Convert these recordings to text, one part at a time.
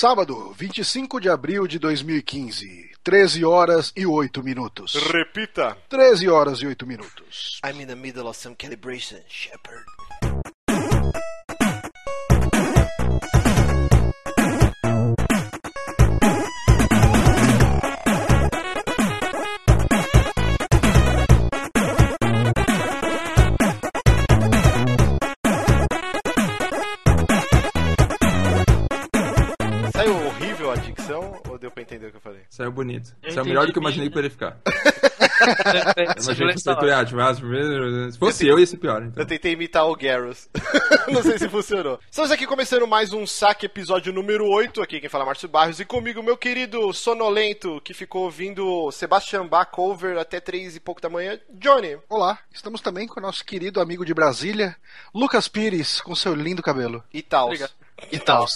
Sábado, 25 de abril de 2015, 13 horas e 8 minutos. Repita. 13 horas e 8 minutos. I'm in the middle of some calibration, Shepard. Saiu bonito. Eu Saiu melhor do que eu imaginei que bem, poderia ficar. Você Imaginei que Se fosse eu, ia ser pior. Então. Eu tentei imitar o Garrus. Não sei se funcionou. Estamos aqui começando mais um saque, episódio número 8. Aqui quem fala é Márcio Barros. E comigo, meu querido sonolento, que ficou ouvindo Sebastian Bach cover até três e pouco da manhã, Johnny. Olá, estamos também com o nosso querido amigo de Brasília, Lucas Pires, com seu lindo cabelo. E tal. Obrigado. E tal.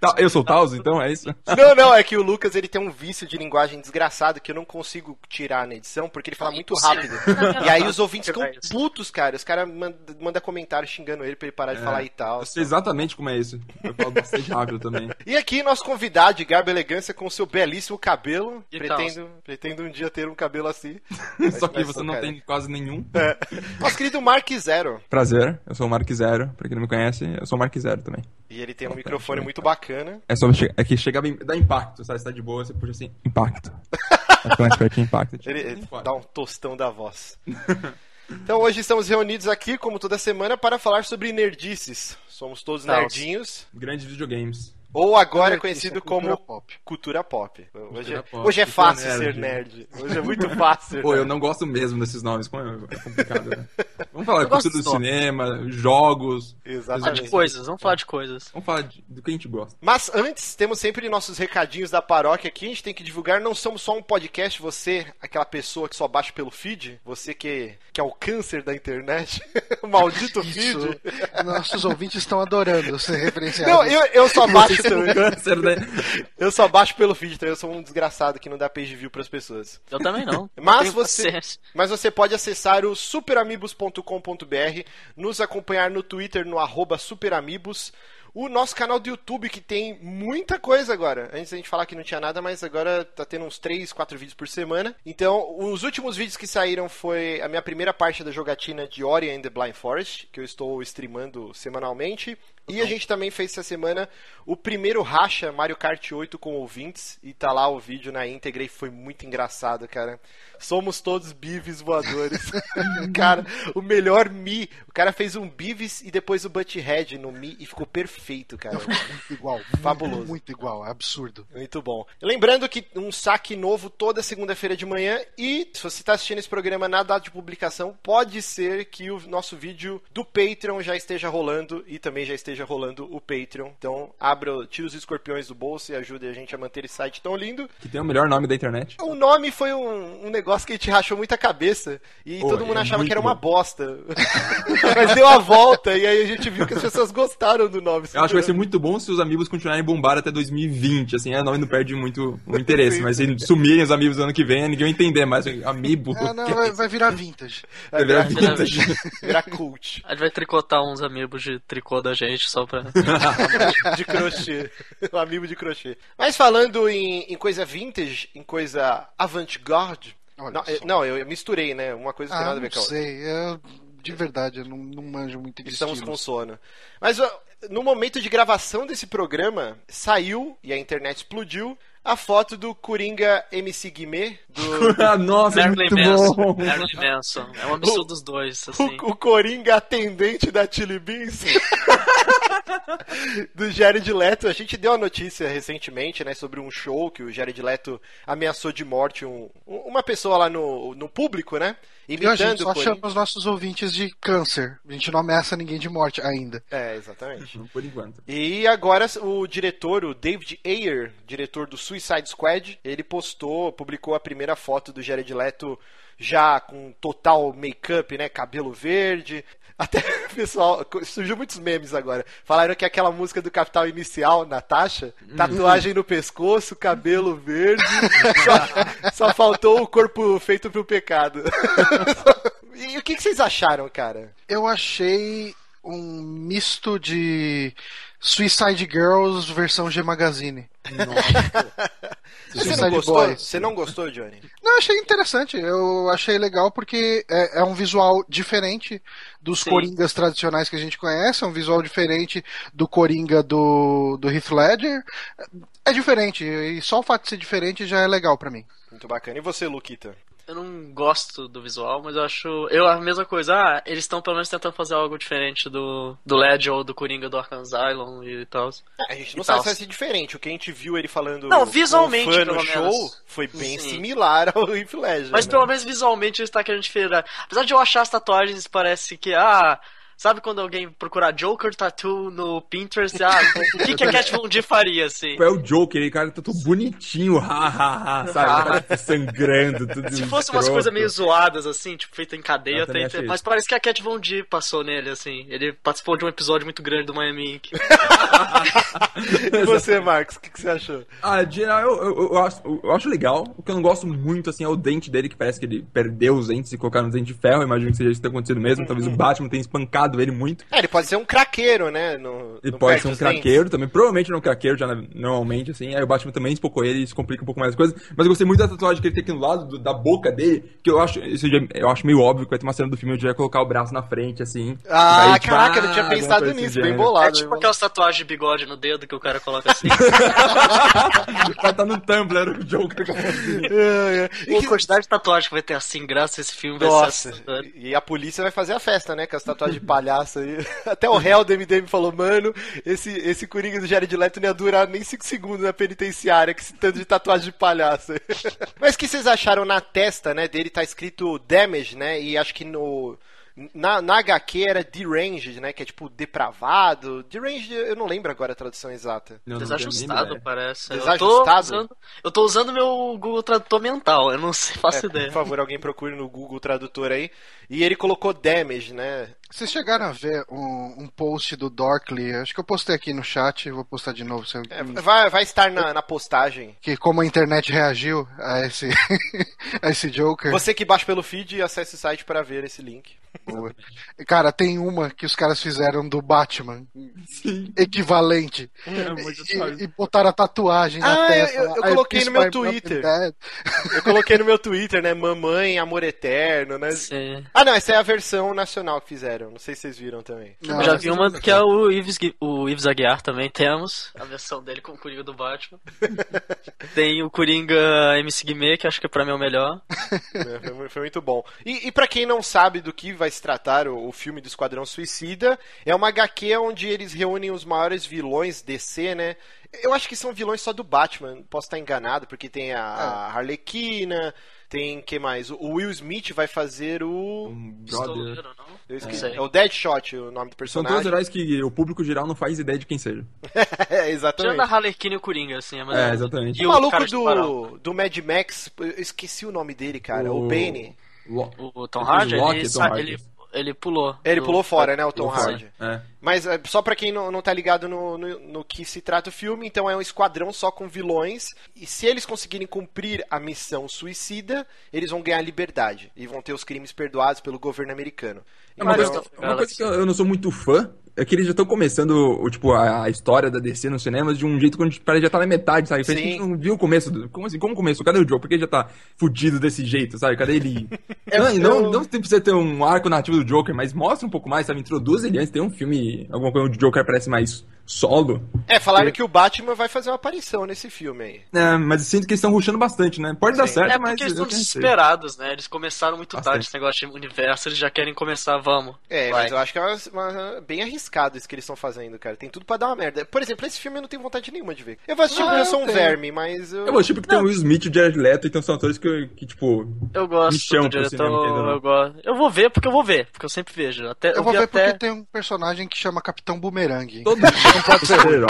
Tá, eu sou o Taos, então é isso? Não, não, é que o Lucas ele tem um vício de linguagem desgraçado que eu não consigo tirar na edição porque ele fala muito rápido. E aí os ouvintes ficam putos, cara. Os caras mandam manda comentário xingando ele pra ele parar de falar e tal. Eu sei exatamente como é isso. Eu falo bastante rápido também. E aqui nosso convidado de Garba Elegância com seu belíssimo cabelo. E Pretendo, pretendo um dia ter um cabelo assim. Só que você não careca. tem quase nenhum. Nosso querido Mark Zero. Prazer, eu sou o Mark Zero. Pra quem não me conhece, eu sou o Mark Zero também. E ele tem um microfone eu muito bacana. É só é que chega bem, dá impacto, sabe? Você tá de boa, você puxa assim, impacto. Tá mais pertinho, impacto. Ele, ele dá um tostão da voz. Então hoje estamos reunidos aqui, como toda semana, para falar sobre nerdices. Somos todos nerdinhos. Grandes videogames. Ou agora Nerdice, conhecido é cultura como pop. cultura pop. Hoje, é, pop, hoje é cultura fácil nerd. ser nerd. Hoje é muito fácil. ser Pô, eu nerd. não gosto mesmo desses nomes, como é é complicado, né? Vamos falar Eu gosto cultura do cinema, jogos. Falar Exatamente. de coisas, vamos falar de coisas. Vamos falar de- do que a gente gosta. Mas antes, temos sempre nossos recadinhos da paróquia aqui. A gente tem que divulgar. Não somos só um podcast. Você, aquela pessoa que só baixa pelo feed. Você que, que é o câncer da internet. o maldito Isso. feed. Nossos ouvintes estão adorando ser referenciados. Não, eu, eu só baixo Você é também. câncer, né? Eu só baixo pelo feed, então eu sou um desgraçado que não dá page view pras pessoas. Eu também não. Mas Não você, mas você pode acessar o superamigos.com.br, nos acompanhar no Twitter no arroba superamigos, o nosso canal do YouTube que tem muita coisa agora. Antes a gente falar que não tinha nada, mas agora tá tendo uns 3, 4 vídeos por semana. Então, os últimos vídeos que saíram foi a minha primeira parte da jogatina de Ori and the Blind Forest, que eu estou streamando semanalmente. E a gente também fez essa semana o primeiro racha Mario Kart 8 com ouvintes. E tá lá o vídeo na íntegra e foi muito engraçado, cara. Somos todos bives voadores. cara, o melhor Mi. O cara fez um Beavis e depois o Butthead no Mi e ficou perfeito, cara. Muito igual. Fabuloso. Muito, muito igual, é absurdo. Muito bom. Lembrando que um saque novo toda segunda-feira de manhã e se você está assistindo esse programa na data de publicação, pode ser que o nosso vídeo do Patreon já esteja rolando e também já esteja rolando o Patreon. Então, abra, tira os escorpiões do bolso e ajude a gente a manter esse site tão lindo. Que tem o melhor nome da internet. O nome foi um, um negócio que a gente rachou muita cabeça e Pô, todo mundo é achava que era uma bom. bosta. Mas deu a volta e aí a gente viu que as pessoas gostaram do nome. Eu acho que vai ser muito bom se os amigos continuarem bombar até 2020, assim, é, o nome não perde muito o interesse, mas se sumirem os amigos do ano que vem, ninguém vai entender mais. Amiibo, Ah, não, vai, vai virar vintage. vai virar Vai vintage. Virar cult. A gente vai tricotar uns amigos de tricô da gente só pra. de crochê. Um amigo de crochê. Mas falando em, em coisa vintage, em coisa avant-garde. Não, eu, não, eu misturei, né? Uma coisa não tem Ah, nada a ver com a outra. sei. Eu, de verdade, eu não, não manjo muito de Estamos com estilos. sono. Mas no momento de gravação desse programa, saiu, e a internet explodiu, a foto do Coringa MC Guimê, do, Ah, Nossa, é Marilyn muito Manson. Marilyn Manson. É uma mistura dos dois, assim. o, o Coringa atendente da Chili Beans. do Jared Leto. A gente deu a notícia recentemente, né, sobre um show que o Jared Leto ameaçou de morte um- um- uma pessoa lá no, no público, né? E a gente Imitando só chama os nossos ouvintes de câncer. A gente não ameaça ninguém de morte ainda. É, exatamente. Por enquanto. E agora o diretor, o David Ayer, diretor do Suicide Squad, ele postou, publicou a primeira foto do Jared Leto já com total make-up, né? Cabelo verde. Até, pessoal, surgiu muitos memes agora. Falaram que aquela música do Capital Inicial, Natasha, tatuagem no pescoço, cabelo verde, só, só faltou o corpo feito pro pecado. e o que, que vocês acharam, cara? Eu achei um misto de Suicide Girls versão G Magazine. Você não gostou? Você não gostou, Johnny? Não, eu achei interessante. Eu achei legal porque é, é um visual diferente dos Sim. Coringas tradicionais que a gente conhece, é um visual diferente do Coringa do, do Heath Ledger. É diferente, e só o fato de ser diferente já é legal pra mim. Muito bacana. E você, Luquita? Eu não gosto do visual, mas eu acho. Eu a mesma coisa. Ah, eles estão pelo menos tentando fazer algo diferente do, do Ledger ou do Coringa do Arkham Asylum e tal. A gente não sabe se vai ser diferente. O que a gente viu ele falando Não, visualmente, um no show menos. foi bem Sim. similar ao Heath Ledger. Mas né? pelo menos visualmente ele está querendo diferir. Apesar de eu achar as tatuagens, parece que. Ah. Sabe quando alguém procurar Joker Tattoo no Pinterest? Ah, o que, que a Cat Von D faria, assim? É o Joker, ele cara tá todo bonitinho, ha, ha, ha, sabe? Tá sangrando, tudo Se fosse umas coisas meio zoadas, assim, tipo, feita em cadeia, tem- mas isso. parece que a Cat Von D passou nele, assim. Ele participou de um episódio muito grande do Miami Ink. E você, Marcos, o que, que você achou? Ah, de geral, eu, eu, eu acho, eu acho legal. O que eu não gosto muito, assim, é o dente dele, que parece que ele perdeu os dentes e colocaram os dentes de ferro. Eu imagino que seja isso que tá acontecendo mesmo. Talvez o Batman tenha espancado ele muito. É, ele pode ser um craqueiro, né? No, Ele no pode ser um craqueiro também. Provavelmente não é um craqueiro, já na- normalmente, assim. Aí o Batman também espocou ele e isso complica um pouco mais as coisas. Mas eu gostei muito da tatuagem que ele tem aqui no lado do- da boca dele, que eu acho, isso já- eu acho meio óbvio que vai ter uma cena do filme onde ele vai colocar o braço na frente, assim. Ah, Daí, tipo, caraca, eu não tinha pensado coisa nisso, assim, bem né? bolado. É tipo bem aquelas tatuagens de bigode no dedo que o cara coloca assim. Vai estar no Tumblr o Joker. bolado. É, é. E que- a quantidade de tatuagem que vai ter assim, graças a esse filme vai Nossa, ser assustador. e a polícia vai fazer a festa, né? Com as tatuagens de palhaço aí. Até o réu do MDM falou, mano, esse, esse Coringa do Jared Leto não ia durar nem 5 segundos na penitenciária com esse tanto de tatuagem de palhaço. Mas o que vocês acharam na testa, né, dele tá escrito Damage, né? E acho que no... Na, na HQ era deranged, né? Que é tipo depravado. Deranged, eu não lembro agora a tradução exata. Não, não Desajustado, ideia. parece. Eu tô, Desajustado? usando, eu tô usando meu Google Tradutor mental, eu não sei, faço É, ideia. por favor, alguém procure no Google Tradutor aí. E ele colocou damage, né? Vocês chegaram a ver um, um post do Dorkly? Acho que eu postei aqui no chat, vou postar de novo. se eu- É, vai, vai estar na, na postagem. Que como a internet reagiu a esse, a esse Joker. Você que baixa pelo feed, acesse o site para ver esse link. Boa. Cara, tem uma que os caras fizeram do Batman, Sim. equivalente. É, E, suave. e botaram a tatuagem Ah, na testa. eu- eu I coloquei no meu Twitter. Eu coloquei no meu Twitter, né? Mamãe, amor eterno, né? Sim. Ah, não, essa é a versão nacional que fizeram. Não sei se vocês viram também. Não, Eu já vi uma não que é o Ives, o Ives Aguiar também temos, a versão dele com o Coringa do Batman. Tem o Coringa MC Guimê, que acho que pra mim é o melhor. É, Foi, foi muito bom. E, e para quem não sabe do que vai se tratar o, o filme do Esquadrão Suicida, é uma HQ onde eles reúnem os maiores vilões DC, né? Eu acho que são vilões só do Batman, posso estar enganado, porque tem a, a Harlequina, tem que mais? O Will Smith vai fazer o. Um brother. Pistoleiro, não? Eu esqueci. Sei. É o Deadshot, o nome do São personagem. todos heróis que o público geral não faz ideia de quem seja. é, Tirando exatamente. a Harlequina e o Coringa, assim, é mais É, exatamente. O E o maluco de tubarão. do, do Mad Max, eu esqueci o nome dele, cara. O, O- Bane. Lo- O Tom Hardy, ele, Tom Hardy. ele, ele pulou. Ele do- pulou fora, né, o Tom. Hardy. É. Mas é, só pra quem não, não tá ligado no, no, no que se trata o filme, então é um esquadrão só com vilões. E se eles conseguirem cumprir a missão suicida, eles vão ganhar liberdade. E vão ter os crimes perdoados pelo governo americano. É uma, Então, coisa, uma coisa que eu não sou muito fã é que eles já estão começando o, tipo, a, a história da DC nos cinemas de um jeito que a gente parece já tá na metade, sabe? Parece que a gente Sim. não viu o começo. Do, como assim? Como começou? Cadê o Joe? Por que ele já tá fudido desse jeito, sabe? Cadê ele? não, e não, eu- não precisa ter um arco nativo do Joker, mas mostra um pouco mais, sabe? Introduz ele antes. Tem um filme, alguma coisa onde o Joker parece mais solo. É, falaram que o Batman vai fazer uma aparição nesse filme aí. É, mas eu sinto que eles estão rushando bastante, né? Pode dar Sim. certo, É mas. porque eles estão desesperados, né? Eles começaram muito Bastante. tarde esse negócio de universo, eles já querem começar, vamos. É, Vai. mas eu acho que é uma, uma- bem arriscado isso que eles estão fazendo, cara. Tem tudo pra dar uma merda. Por exemplo, esse filme eu não tenho vontade nenhuma de ver. Eu vou assistir Ah, porque eu sou um verme, mas eu... Eu gosto, tipo, que tem o Will Smith o Jared Leto, então são atores que, que tipo. Eu gosto Me chama do diretor, cinema, entendeu? eu gosto. Eu vou ver porque eu vou ver, porque eu sempre vejo. Até, eu, Eu vou ver até... porque tem um personagem que chama Capitão Boomerang. Todo mundo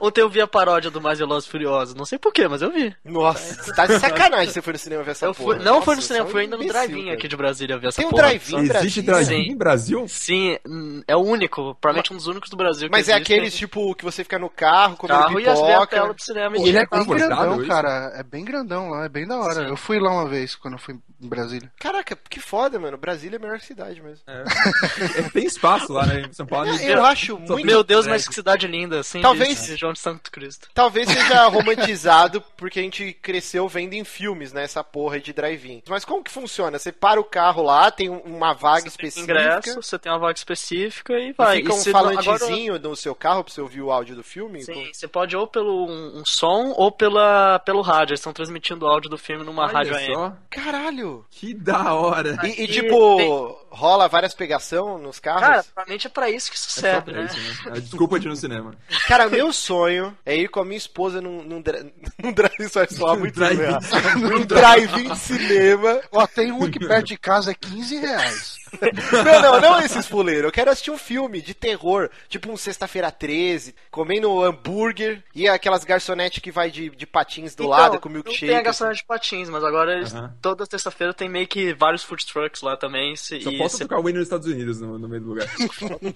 Ontem eu vi a paródia do Mais Velozes Furiosos. Não sei porquê, mas eu vi. Nossa, você tá de sacanagem você foi no cinema ver essa Eu porra. fui, não foi no Nossa, cinema, você é um fui ainda no drive-in aqui de Brasília ver essa Tem um porra. drive-in? Existe Brasil? drive-in Sim. no Brasil? Sim, é o único, provavelmente um dos únicos do Brasil. que Mas é aqueles, tipo, que você fica no carro, comendo carro e as a pipoca. tela do cinema. E ele é bem grandão, isso? cara. É bem grandão lá, é bem da hora. Sim. Eu fui lá uma vez quando eu fui em Brasília. Caraca, que foda, mano. Brasília é a melhor cidade mesmo. É, tem espaço lá, né? Em São Paulo. Eu acho muito... Meu Deus, mas que cidade linda, assim. Talvez- de Santo Cristo. Talvez seja romantizado porque a gente cresceu vendo em filmes, né? Essa porra de drive-in. Mas como que funciona? Você para o carro lá, tem um- uma vaga Você tem específica. ingresso, você tem uma vaga específica e e vai. fica um E falantezinho no seu carro pra você ouvir o áudio do filme? Agora, sim, você pode ou pelo um, um som ou pela, pelo rádio. Eles estão transmitindo o áudio do filme numa Olha rádio AM. só, Caralho! que da hora. E, e, tipo, tem- rola várias pegação nos carros? Cara, provavelmente é pra isso que isso É serve, pra né? isso, né? É, Desculpa de ir no cinema. Cara, meu sonho é ir com a minha esposa num, num, num drive-in, isso vai soar muito errado. Num drive-in de cinema. Ó, tem um aqui perto de casa, é 15 reais. Não, não, não esses fuleiros. Eu quero assistir um filme de terror, tipo um Sexta-feira 13, comendo hambúrguer e aquelas garçonetes que vai de, de patins do Então, lado com milkshake. tem a garçonete de patins, mas agora eles, Aham. toda terça-feira tem meio que vários food trucks lá também. Se, Só e posso se- o hino nos Estados Unidos no, no meio do lugar.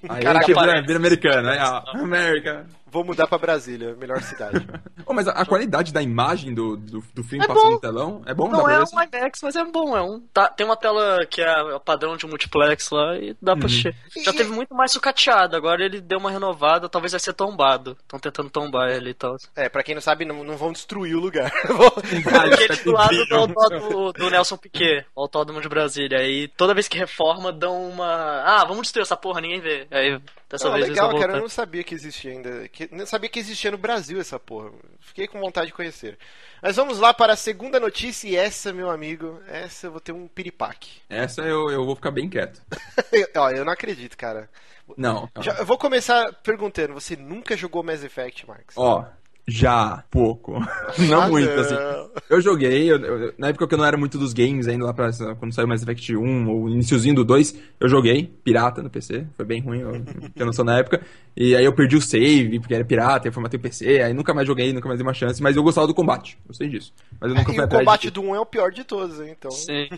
Aí Caraca, que vira, vira americano, aí, ó, América. Vou mudar pra Brasília, melhor cidade. Oh, mas a, a qualidade da imagem do, do, do filme É passando bom. no telão é bom? Não pra é um assim? IMAX, mas é bom. É um, tá- tem uma tela que é o padrão de multiplex lá e dá pra assistir. Já teve muito mais sucateado, agora ele deu uma renovada, talvez vai ser tombado. Estão tentando tombar ele e tal. É, pra quem não sabe, não, não vão destruir o lugar. Aquele do lado do autódromo do Nelson Piquet, o autódromo de Brasília. Aí toda vez que reforma, dão uma. Ah, vamos destruir essa porra, ninguém vê. Aí dessa Ah, vez legal, cara. Eu não sabia que existia ainda. Que, não sabia que existia no Brasil essa porra. Fiquei com vontade de conhecer. Mas vamos lá para a segunda notícia. E essa, meu amigo, essa eu vou ter um piripaque. Essa eu, eu vou ficar bem quieto. Ó, eu não acredito, cara. Não. Já- eu vou começar perguntando: você nunca jogou Mass Effect, Marcos? Ó, já, pouco. não Ah, muito, não. assim. Eu joguei, eu- eu- na época que eu não era muito dos games ainda, lá pra, quando saiu Mass Effect 1 ou iniciozinho do 2, eu joguei pirata no PC, foi bem ruim, eu não tinha noção na época. E aí eu perdi o save, porque era pirata, eu formatei o PC, aí nunca mais joguei, nunca mais dei uma chance, mas eu gostava do combate, eu sei disso. Mas eu nunca E fui o atrás combate de... do 1 é o pior de todos, hein, então. Sim.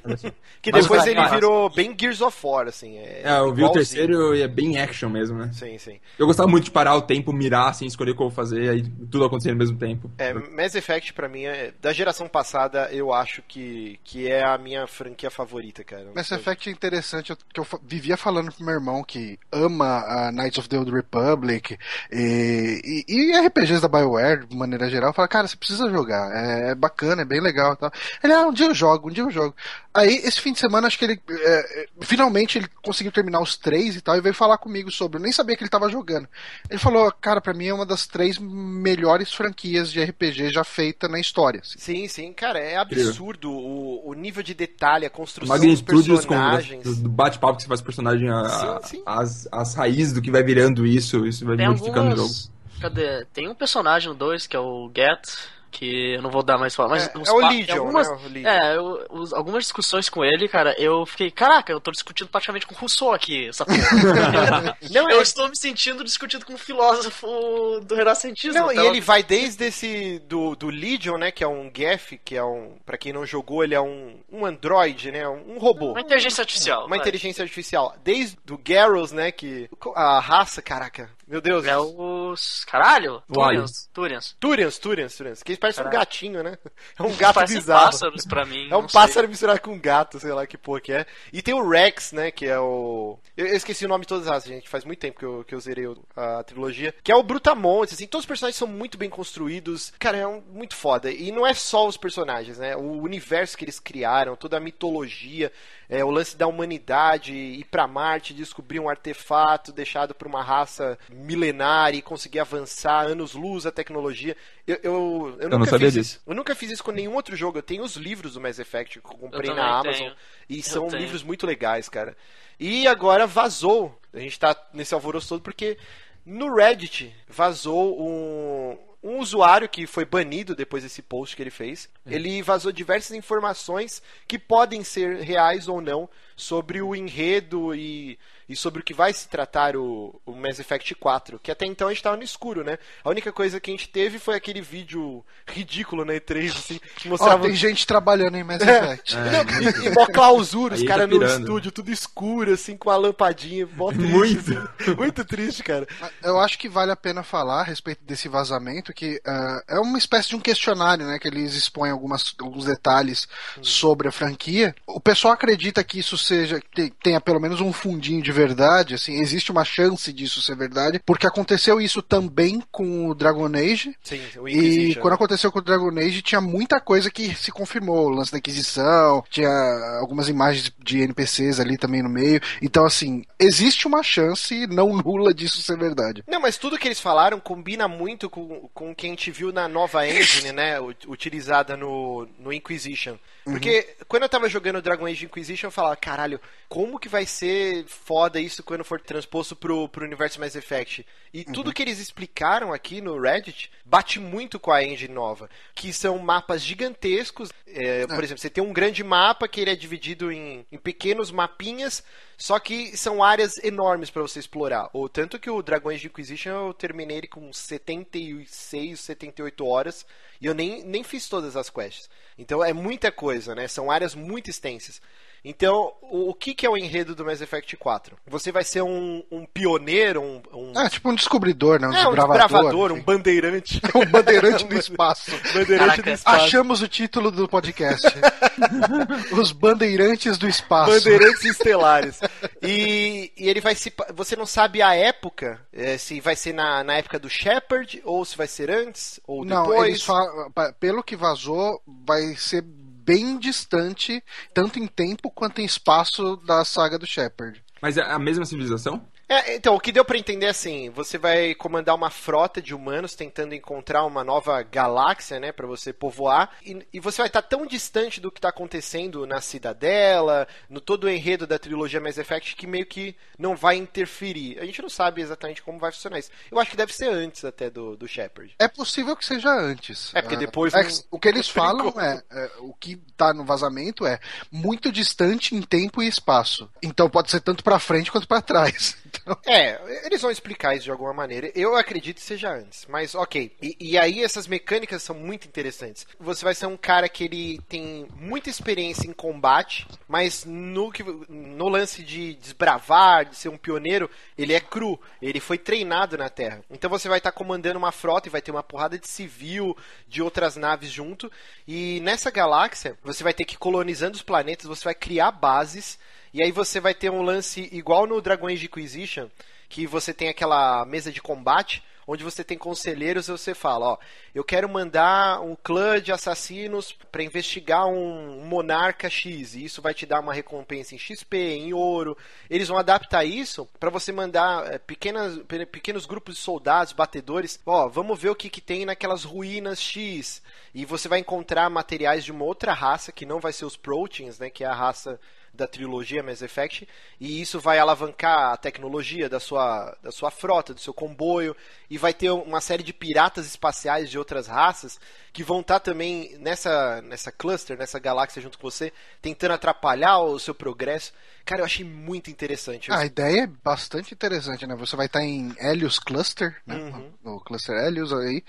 Que Mas, depois cara, ele cara, virou bem Gears of War, assim. É, É, eu vi o terceiro e é bem action mesmo, né? Sim, sim. Eu gostava muito de parar o tempo, mirar, assim, escolher o que eu vou fazer, aí tudo acontecendo ao mesmo tempo. É, Mass Effect, pra mim, é, da geração passada, eu acho que, que é a minha franquia favorita, cara. Mass Effect é interessante, eu- que eu vivia falando pro meu irmão que ama a Knights of the Old Republic e, e, e RPGs da BioWare, de maneira geral. Fala, cara, você precisa jogar, é, é bacana, é bem legal e tal. Ele, ah, um dia eu jogo, um dia eu jogo. Aí, esse fim de semana, acho que ele, é, é, finalmente, ele conseguiu terminar os três e tal, e veio falar comigo sobre. Eu nem sabia que ele tava jogando. Ele falou, cara, pra mim é uma das três melhores franquias de RPG já feita na história. assim. Sim, sim, cara, é absurdo o, o nível de detalhe, a construção dos magnitude dos personagens. do bate-papo que você faz com o personagem, a- Sim, sim. As, as raízes do que vai virando isso, isso vai Tem modificando o jogo. algumas. Cadê? Tem um personagem no 2 que é o Get, que eu não vou dar mais falar. Mas É, é o Legion, algumas, né? O Legion. É, eu- os- algumas discussões com ele, cara, eu fiquei, caraca, eu tô discutindo praticamente com o Rousseau aqui, essa porra. Não, eu é- estou me sentindo discutindo com um filósofo do renascentismo. Não, e Tava- ele vai desde esse do, do Legion, né, que é um Geth, que é um, Pra quem não jogou, ele é um, um android, né, um, um robô. Uma inteligência artificial. Uma vai. inteligência artificial. Desde do Garrus, né, que a raça, caraca, meu Deus. É os. Caralho! Turians. Turians. Turians, Turians, Turians, que parece um Caralho. gatinho, né? É um gato Parecem bizarro. pássaros pra mim. É um não sei. pássaro misturado com um gato, sei lá que porra que é. E tem o Rex, né, que é o... Eu, eu esqueci o nome de todas as, gente. Faz muito tempo que eu, que eu zerei a trilogia. Que é o Brutamontes, assim. Todos os personagens são muito bem construídos. Cara, é um, muito foda. E não é só os personagens, né? O universo que eles criaram, toda a mitologia, é, o lance da humanidade, ir pra Marte, descobrir um artefato deixado por uma raça milenar e conseguir avançar anos-luz a tecnologia. Eu, eu, eu, não nunca sabia fiz disso. isso. Eu nunca fiz isso com nenhum outro jogo. Eu tenho os livros do Mass Effect que eu comprei Eu na Amazon. tenho. E Eu são tenho. livros muito legais, cara. E agora vazou. A gente tá nesse alvoroço todo porque no Reddit vazou um, um usuário que foi banido depois desse post que ele fez. Ele vazou diversas informações que podem ser reais ou não sobre o enredo e, e sobre o que vai se tratar o, o Mass Effect 4, que até então a gente tava no escuro, né? A única coisa que a gente teve foi aquele vídeo ridículo na E3, assim, que Ó, mostrava... tem gente trabalhando em Mass É. Effect. Não, e, e mó clausura, os Aí tá caras no estúdio, tudo escuro, assim, com a lampadinha, mó triste, Muito. assim. muito triste, cara. Eu acho que vale a pena falar a respeito desse vazamento, que ah, é uma espécie de um questionário, né? Que eles expõem algumas, alguns detalhes sobre a franquia. O pessoal acredita que isso seja, que tenha pelo menos um fundinho de verdade, assim, existe uma chance disso ser verdade, porque aconteceu isso também com o Dragon Age, Sim, o E quando aconteceu com o Dragon Age, tinha muita coisa que se confirmou. O lance da Inquisição, tinha algumas imagens de NPCs ali também no meio. Então, assim, existe uma chance não nula disso ser verdade. Não, mas tudo que eles falaram combina muito com, com o que a gente viu na nova engine, né? Utilizada no, no Inquisition. Porque quando eu tava jogando Dragon Age Inquisition, eu falava, caralho, como que vai ser foda isso quando for transposto pro, pro universo Mass Effect? E tudo que eles explicaram aqui no Reddit bate muito com a engine nova. Que são mapas gigantescos. É, por exemplo, você tem um grande mapa que ele é dividido em, em pequenos mapinhas só que são áreas enormes pra você explorar. O tanto que o Dragon Age Inquisition eu terminei ele com 76, 78 horas e eu nem, nem fiz todas as quests. Então é muita coisa, né? São áreas muito extensas. Então, o, o que, que é o enredo do Mass Effect 4? Você vai ser um, um pioneiro, um, um, Ah, tipo um descobridor, né? Um é, um desbravador. um bandeirante. um bandeirante do espaço. bandeirante Caraca. do espaço. Achamos o título do podcast. Os bandeirantes do espaço. Bandeirantes estelares. E, e ele vai se. Você não sabe a época, é, se vai ser na, na época do Shepard, ou se vai ser antes, ou Não, depois. eles falam, pelo que vazou, vai ser bem distante, tanto em tempo quanto em espaço da saga do Shepard. Mas é a mesma civilização? É, então, o que deu pra entender é assim, você vai comandar uma frota de humanos tentando encontrar uma nova galáxia, né, para você povoar, e, e você vai estar tão distante do que tá acontecendo na cidadela, no todo o enredo da trilogia Mass Effect que meio que não vai interferir. A gente não sabe exatamente como vai funcionar isso. Eu acho que deve ser antes até do, do Shepard. É possível que seja antes. É, porque Ah, depois é não- o que eles falam é, é, o que tá no vazamento é muito distante em tempo e espaço. Então pode ser tanto pra frente quanto pra trás. É, eles vão explicar isso de alguma maneira. Eu acredito que seja antes, mas ok. E, e aí essas mecânicas são muito interessantes. Você vai ser um cara que ele tem muita experiência em combate, mas no, no lance de desbravar, de ser um pioneiro, ele é cru. Ele foi treinado na Terra. Então você vai estar comandando uma frota e vai ter uma porrada de civil, de outras naves junto. E nessa galáxia, você vai ter que ir colonizando os planetas, você vai criar bases. E aí você vai ter um lance igual no Dragon Age Inquisition, que você tem aquela mesa de combate, onde você tem conselheiros e você fala, ó, eu quero mandar um clã de assassinos para investigar um monarca X, e isso vai te dar uma recompensa em XP, em ouro. Eles vão adaptar isso para você mandar é, pequenas, pe- pequenos grupos de soldados, batedores, ó, vamos ver o que, que tem naquelas ruínas X. E você vai encontrar materiais de uma outra raça, que não vai ser os Proteins, né, que é a raça da trilogia Mass Effect, e isso vai alavancar a tecnologia da sua, da sua frota, do seu comboio, e vai ter uma série de piratas espaciais de outras raças que vão estar também nessa, nessa cluster, nessa galáxia junto com você, tentando atrapalhar o seu progresso. Cara, eu achei muito interessante. Eu- a ideia é bastante interessante, né? Você vai estar em Helios Cluster, né? Uhum. No Cluster Helios aí.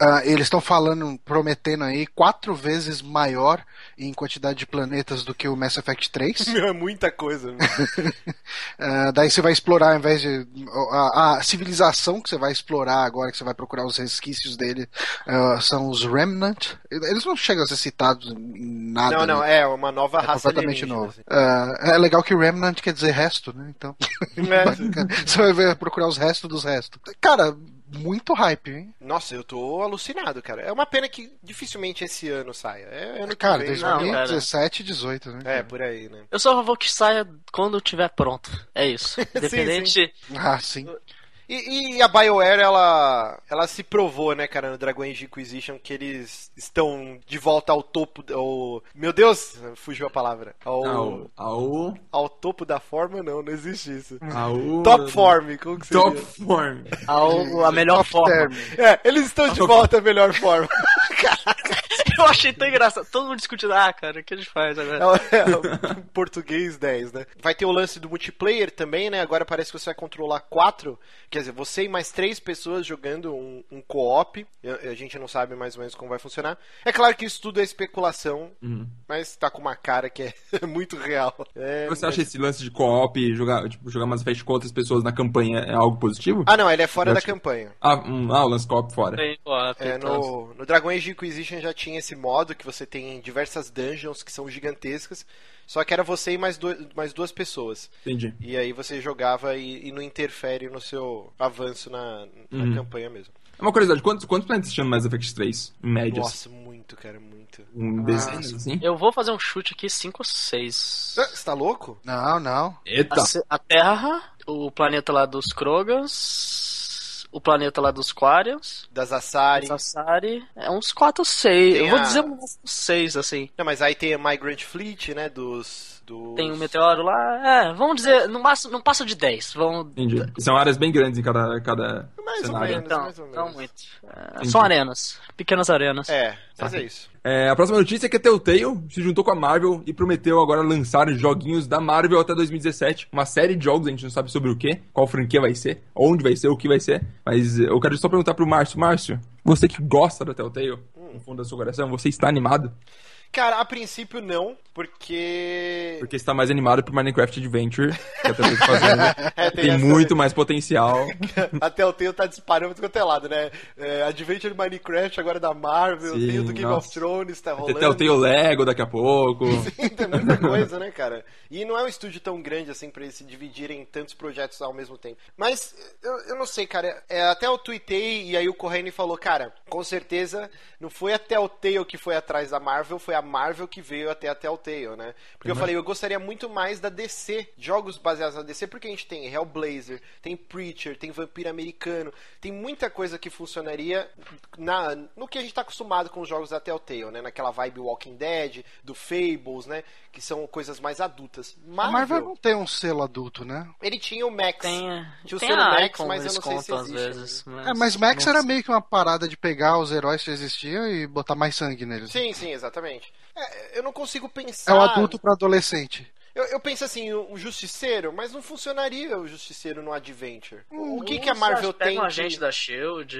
Ah, eles estão falando, prometendo aí, quatro vezes maior em quantidade de planetas do que o Mass Effect 3. Meu, é muita coisa. né? Ah, daí você vai explorar, ao invés de. A, a civilização que você vai explorar agora, que você vai procurar os resquícios dele, ah, são os Remnant. Eles não chegam a ser citados em nada. não, não, né? é uma nova É raça completamente novo. assim. Ah, é legal que Remnant quer dizer resto, né? Então. É. você vai ver, procurar os restos dos restos. Cara, muito hype, hein? Nossa, eu tô alucinado, cara. É uma pena que dificilmente esse ano saia. É ano que Cara, cara. 2017, 18, né? É, por aí, né? Eu só vou que saia quando tiver pronto. É isso. Independente. Ah, sim. E, e a BioWare, ela, ela se provou, né, cara, no Dragon Age Inquisition, que eles estão de volta ao topo. Ao, meu Deus, fugiu a palavra. Ao, Ao. Ao. ao topo da forma, não, não existe isso. ao Top Form, como que seria? Top Form. A, a melhor Top forma. term. É, eles estão de volta à melhor forma. Caraca, Eu achei tão engraçado. Todo mundo discutindo, ah, cara, o que a gente faz agora? É é português 10, né? Vai ter o lance do multiplayer também, né? Agora parece que você vai controlar quatro, quer dizer, você e mais três pessoas jogando um, um co-op. A, a gente não sabe mais ou menos como vai funcionar. É claro que isso tudo é especulação, mas tá com uma cara que é muito real. É, Você mas- acha esse lance de co-op, jogar, tipo, jogar Mass Effect com outras pessoas na campanha é algo positivo? Ah, não, ele é fora Eu da acho campanha. Ah, um, ah o lance co-op fora. Tem, ó, tem É, no, no Dragon Age Inquisition já tinha esse modo que você tem diversas dungeons que são gigantescas, só que era você e mais, dois, mais duas pessoas. Entendi. E aí você jogava e, e não interfere no seu avanço na, na Uhum. campanha mesmo. É Uma curiosidade, quantos, quantos planetas tinha no Mass Effect 3, em média? Nossa, muito, cara, muito. Um dezenas, assim? Eu vou fazer um chute aqui, 5 ou 6. Ah, Você tá louco? Não, não. Eita! A, a Terra, o planeta lá dos Krogans, o planeta lá dos Quarians, Das Asari. Sassari, é uns 4 ou 6. Tem Eu vou a- dizer uns 6, assim. Não, mas aí tem a Migrant Fleet, né? Dos. Dos... Tem um meteoro lá, é, vamos dizer, não passa, não passa de 10. Vamos... Entendi. São áreas bem grandes em cada, cada Mais ou cenário. menos. Então, mais ou não menos. muito. É, são arenas, pequenas arenas. É, mas é isso. É, a próxima notícia é que a Telltale se juntou com a Marvel e prometeu agora lançar joguinhos da Marvel até 2017. Uma série de jogos, a gente não sabe sobre o que, qual franquia vai ser, onde vai ser, o que vai ser. Mas eu quero só perguntar pro Márcio. Márcio, você que gosta da Telltale, no fundo do seu coração, você está animado? Cara, a princípio não, porque. Porque está mais animado pro Minecraft Adventure, que a Telltale tá fazendo. É, Tem essa muito mais potencial. Até o Telltale tá disparando tudo quanto é lado, né? É, Adventure Minecraft agora da Marvel, Sim, tem o do Game nossa. of Thrones, tá Tem rolando. Telltale Lego daqui a pouco. tem muita coisa, né, cara? E não é um estúdio tão grande assim pra eles se dividirem em tantos projetos ao mesmo tempo. Mas eu, eu não sei, cara. É, até eu tuitei e aí o Corrêne falou, cara, com certeza não foi a Telltale que foi atrás da Marvel, foi a Marvel que veio até a Telltale, né? Porque eu falei, eu gostaria muito mais da DC, jogos baseados na DC, porque a gente tem Hellblazer, tem Preacher, tem Vampiro Americano, tem muita coisa que funcionaria na, no que a gente tá acostumado com os jogos da Telltale, né? Naquela vibe Walking Dead, do Fables, né? Que são coisas mais adultas. A Marvel, Marvel não tem um selo adulto, né? ele tinha o Max. Tem, Tinha o tem selo Max, Icon, mas eu não sei se existe vezes. É, mas Max não era meio que uma parada de pegar os heróis que existiam e botar mais sangue neles. Sim, sim, exatamente. É, eu não consigo pensar. É o adulto pra adolescente. Eu, eu penso assim, o, o Justiceiro, mas não funcionaria o Justiceiro no Adventure. O, o que, Uns que a Marvel tem? um que- agente da Shield.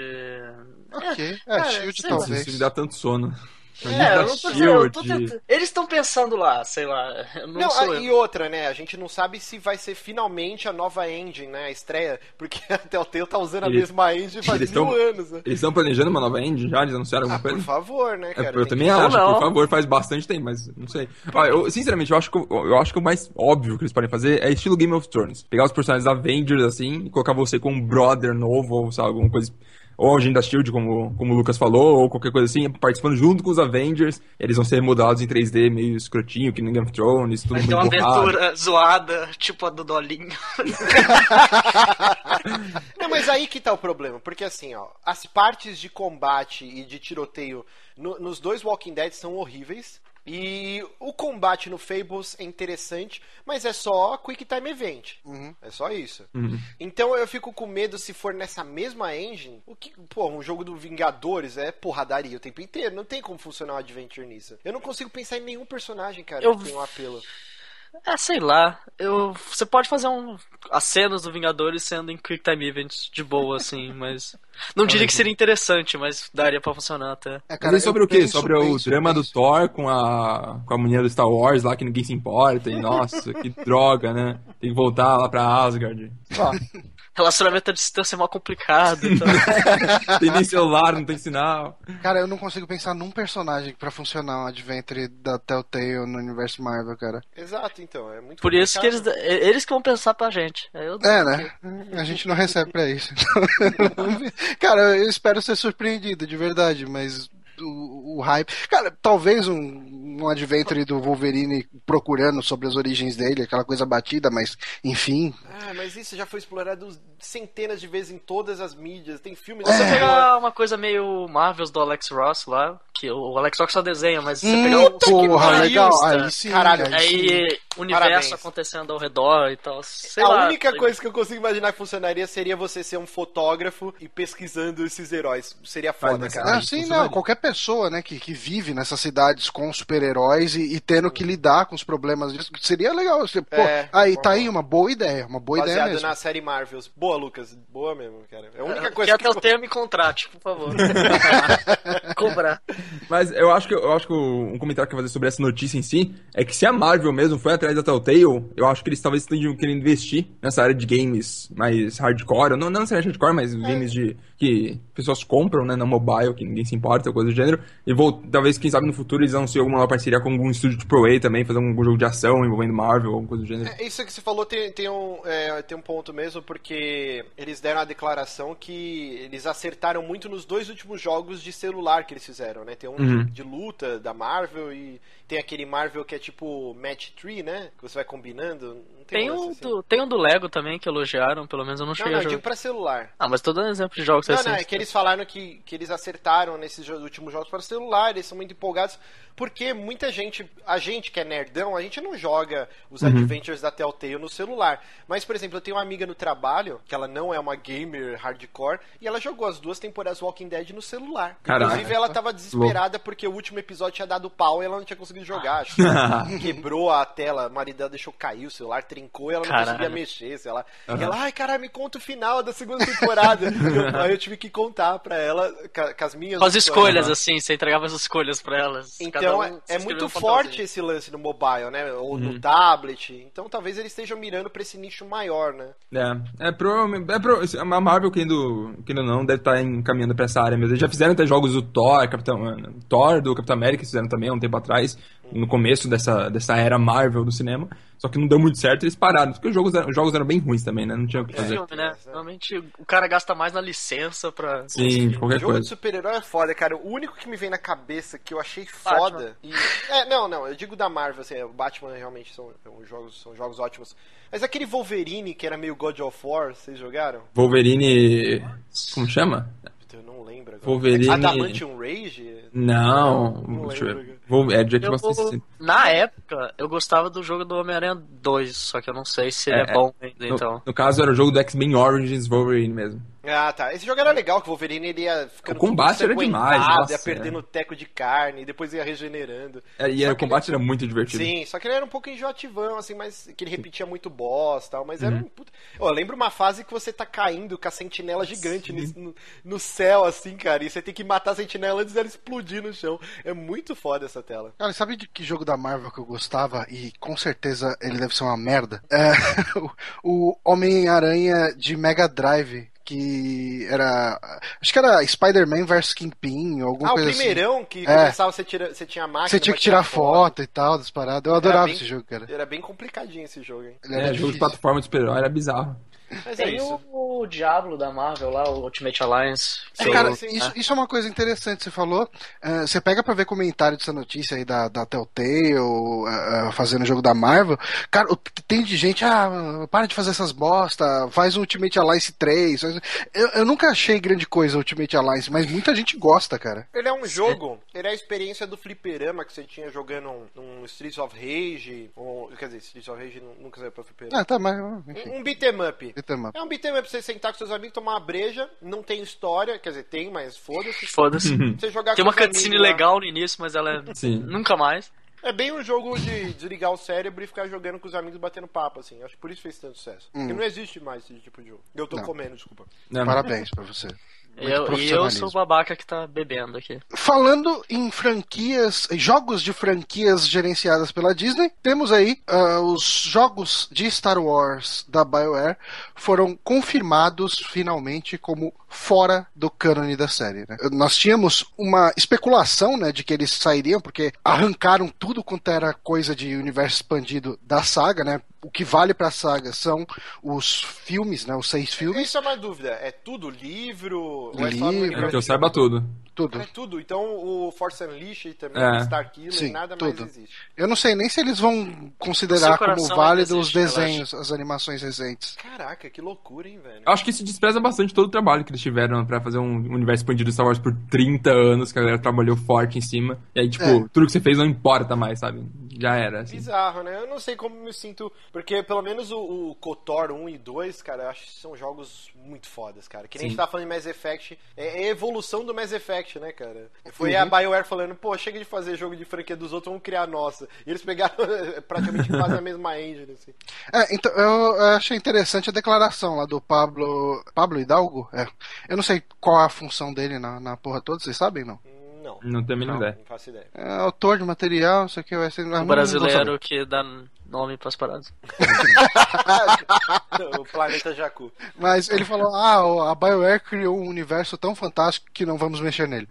Ok. É, cara, Shield sei lá. talvez. Isso me dá tanto sono. É, eu não tô dizendo, eu tô tentando- Eles estão pensando lá, sei lá. Não, Não, sou ah, eu. e outra, né? A gente não sabe se vai ser finalmente a nova engine, né? A estreia, porque a Telltale tá usando a Eles- mesma engine faz mil tão- anos, né? Eles estão planejando uma nova engine já? Eles anunciaram alguma Ah, coisa? por favor, né, É, cara? eu Tem também que- acho, não. por favor, faz bastante tempo, mas não sei. Ah, eu, sinceramente, eu acho, que, o- eu acho que o mais óbvio que eles podem fazer é estilo Game of Thrones. Pegar os personagens Avengers, assim, e colocar você com um brother novo, ou lá, alguma coisa... Ou a da SHIELD, como, como o Lucas falou, ou qualquer coisa assim, participando junto com os Avengers. Eles vão ser remodados em 3D, meio escrotinho, que nem Game of Thrones, tudo Vai muito ter uma borrado. aventura zoada, tipo a do Dolinho. Não, mas aí que tá o problema, porque assim, ó, as partes de combate e de tiroteio no- nos dois Walking Dead são horríveis. E o combate no Fables é interessante, mas é só Quick Time Event. É só isso. Então eu fico com medo se for nessa mesma engine. O que, pô, um jogo do Vingadores é porradaria o tempo inteiro. Não tem como funcionar um adventure nisso. Eu não consigo pensar em nenhum personagem, cara, Eu- que tem um apelo. É, sei lá. Eu, você pode fazer um, as cenas do Vingadores sendo em Quick Time Events de boa, assim, mas. Não diria que seria interessante, mas daria pra funcionar até. É, Mas aí sobre o quê? penso, Sobre o drama penso. do Thor com a, com a mulher do Star Wars lá que ninguém se importa. E nossa, que droga, né? Tem que voltar lá pra Asgard. Ah, Relacionamento à distância é mal complicado. Então. tem nem celular, não tem sinal. Cara, eu não consigo pensar num personagem pra funcionar um Adventure da Telltale no universo Marvel, cara. Exato, então. É muito Por isso que eles, complicado. eles que vão pensar pra gente. Eu, É, né? A gente não recebe pra isso. cara, eu espero ser surpreendido, de verdade, mas o, o hype. Cara, talvez um, um Adventure do Wolverine procurando sobre as origens dele, aquela coisa batida, mas enfim. Ah, mas isso já foi explorado centenas de vezes em todas as mídias. Tem filmes Você dessa pegar uma coisa meio Marvels do Alex Ross lá, que o Alex Rock só desenha, mas você pegar o porra, legal. Aí sim. Caralho, aí sim. Aí, universo Parabéns. acontecendo ao redor e tal. Sei a lá, única coisa que eu consigo imaginar que funcionaria seria você ser um fotógrafo e pesquisando esses heróis. Seria foda, cara. Ah, sim, funcionaria. não. Qualquer pessoa, né, que, que vive nessas cidades com super-heróis e, e tendo que lidar com os problemas disso, seria legal. Você, pô, É, aí concordo. tá aí uma boa ideia, uma boa ideia Baseado mesmo. na série Marvels. Boa, Lucas. Boa mesmo, cara. É a única Que coisa até que... o termo me contrate, por favor. Cobrar. Mas eu acho que eu acho que um comentário que eu vou fazer sobre essa notícia em si é que se a Marvel mesmo foi atrás da Telltale, eu acho que eles talvez estejam querendo investir nessa área de games mais hardcore, não, não necessariamente hardcore, mas games de que pessoas compram, né, na mobile, que ninguém se importa, coisa do gênero. E vou, talvez, quem sabe no futuro eles anunciem alguma parceria com algum estúdio tipo A também, fazer algum jogo de ação envolvendo Marvel, alguma coisa do gênero. É, Isso que você falou tem, tem, um, é, tem um ponto mesmo, porque eles deram a declaração que eles acertaram muito nos dois últimos jogos de celular que eles fizeram, né? Tem um Uhum. de, de luta da Marvel e tem aquele Marvel que é tipo Match 3, né? Que você vai combinando. Não tem, Tem um assim. do, tem um do Lego também que elogiaram, pelo menos eu não Não, cheguei não, a eu jogar. digo pra celular. Ah, mas tô dando exemplo de jogos Não, recentes. não, é que eles falaram que, que eles acertaram nesses jo- últimos jogos para celular, eles são muito empolgados, porque muita gente, a gente que é nerdão, a gente não joga os Uhum. adventures da Telltale no celular. Mas, por exemplo, eu tenho uma amiga no trabalho, que ela não é uma gamer hardcore, e ela jogou as duas temporadas Walking Dead no celular. Caraca. Inclusive, ela tava desesperada porque o último episódio tinha dado pau e ela não tinha conseguido jogar. Acho que quebrou a tela, a marido dela deixou cair o celular, trincou e ela não Caralho. conseguia mexer, sei lá. E ela, ai, caralho, me conta o final da segunda temporada. Eu- aí eu tive que contar pra ela, com as minhas Com as escolhas, Aham. assim, você entregava as escolhas pra elas. Então um é, é muito um forte esse lance no mobile, né? Ou Uhum. no tablet. Então talvez eles estejam mirando pra esse nicho maior, né? É, é provavelmente. É pro, a Marvel, querendo, querendo não, deve estar encaminhando pra essa área mesmo. Eles já fizeram até jogos do Thor, Capitão, Thor, do Capitão América, fizeram também há um tempo atrás, no começo dessa, dessa era Marvel do cinema. Só que não deu muito certo eles pararam, porque os jogos, eram- os jogos eram bem ruins também, né? Não tinha o que fazer. filme, né? Normalmente o cara gasta mais na licença pra. Sim, qualquer jogo de coisa. super-herói é foda, cara. O único que me vem na cabeça que eu achei foda. E... É, não, não, eu digo da Marvel, assim, o Batman realmente são, são jogos, são jogos ótimos. Mas aquele Wolverine que era meio God of War, vocês jogaram? Wolverine. Como chama? Puta, Eu não lembro agora. Wolverine- Adamantium Rage? Não. Não deixa eu É, Eu, você. na época, eu gostava do jogo do Homem-Aranha 2, só que eu não sei se ele é, É, é. bom ainda, No, então. no caso, era o jogo do X-Men Origins Wolverine mesmo. Ah, tá. Esse jogo era legal, que o Wolverine ele ia ficando O combate era demais, nossa, ia perdendo teco de carne, e depois ia regenerando. É, e Só o combate era muito divertido. Sim, só que ele era um pouco enjoativão, assim, mas que ele repetia muito boss e tal, mas Uhum. era um puta... Eu lembro uma fase que você tá caindo com a sentinela gigante no, no- no céu, assim, cara, e você tem que matar a sentinela antes dela explodir no chão. É muito foda essa tela. Cara, sabe de que jogo da Marvel que eu gostava e com certeza ele deve ser uma merda? É o, o Homem-Aranha de Mega Drive, que era. Acho que era Spider-Man vs Kingpin, ou alguma Ah, o coisa primeirão que É. começava, você, tira, você tinha a assim. máquina. Você tinha que tirar foto e tal, das paradas. Eu adorava bem- esse jogo, cara. Era bem complicadinho esse jogo, hein? Ele era É, jogo de plataforma de super-herói era bizarro. Mas é Tem isso. o, o Diablo da Marvel lá, o Ultimate Alliance. É, cara, sim. isso, isso é uma coisa interessante, você falou. eh, você pega pra ver comentário dessa notícia aí da, da Telltale, eh, fazendo o jogo da Marvel. Cara, tem de gente, ah, para de fazer essas bosta, faz o Ultimate Alliance 3. faz- Eu, eu nunca achei grande coisa o Ultimate Alliance, mas muita gente gosta, cara. Ele é um jogo, é a experiência do fliperama que você tinha jogando um, um Streets of Rage, ou, quer dizer, Streets of Rage nu- nunca saiu pra fliperama. Ah, tá, mas enfim. Um, um beat'em up. beat'em up. É um beat'em up pra você sentar com seus amigos, tomar uma breja, não tem história, quer dizer, tem, mas foda-se. Foda-se. Você jogar Tem com uma cutscene legal no início, mas ela é Sim. nunca mais. É bem um jogo de desligar o cérebro e ficar jogando com os amigos batendo papo, assim. Acho que por isso fez tanto sucesso. Porque não existe mais esse tipo de jogo. Eu tô Não. comendo, desculpa. Né? Parabéns pra você. Eu, e eu sou o babaca que tá bebendo aqui. Falando em franquias, jogos de franquias gerenciadas pela Disney, temos aí ah, os jogos de Star Wars da BioWare foram confirmados finalmente como fora do cânone da série. né? Nós tínhamos uma especulação né, de que eles sairiam, porque arrancaram tudo quanto era coisa de universo expandido da saga, né? O que vale pra saga são os filmes, né? Os seis filmes. Isso é uma dúvida. É tudo livro? É Livro. universo É que eu saiba tudo. tudo. É tudo. Então o Force Unleashed também, É. o Star Killer, Sim, nada tudo. mais existe. Eu não sei nem se eles vão considerar como válido os desenhos, as animações recentes. Caraca, que loucura, hein, velho? Acho que isso despreza bastante todo o trabalho que eles tiveram pra fazer um universo expandido de Star Wars por 30 anos, que a galera trabalhou forte em cima. E aí, tipo, É. tudo que você fez não importa mais, sabe? Já era, assim. Bizarro, né? Eu não sei como me sinto. Porque pelo menos o, o KOTOR 1 e 2, cara, eu acho que são jogos muito fodas, cara. Que nem a gente Sim. tava falando de Mass Effect. É, é a evolução do Mass Effect, né, cara? Foi Uhum. a BioWare falando, pô, chega de fazer jogo de franquia dos outros, vamos criar a nossa. E eles pegaram praticamente quase a mesma engine, assim. É, então, eu eu achei interessante a declaração lá do Pablo. Pablo Hidalgo? É. Eu não sei qual é a função dele na, na porra toda, vocês sabem, não? Hum, Não. Não tenho a mínima ideia. Não faço ideia. É autor de material, isso aqui vai ser. O brasileiro que dá nome pras paradas. o planeta Jakku. Mas ele falou: ah, a BioWare criou um universo tão fantástico que não vamos mexer nele.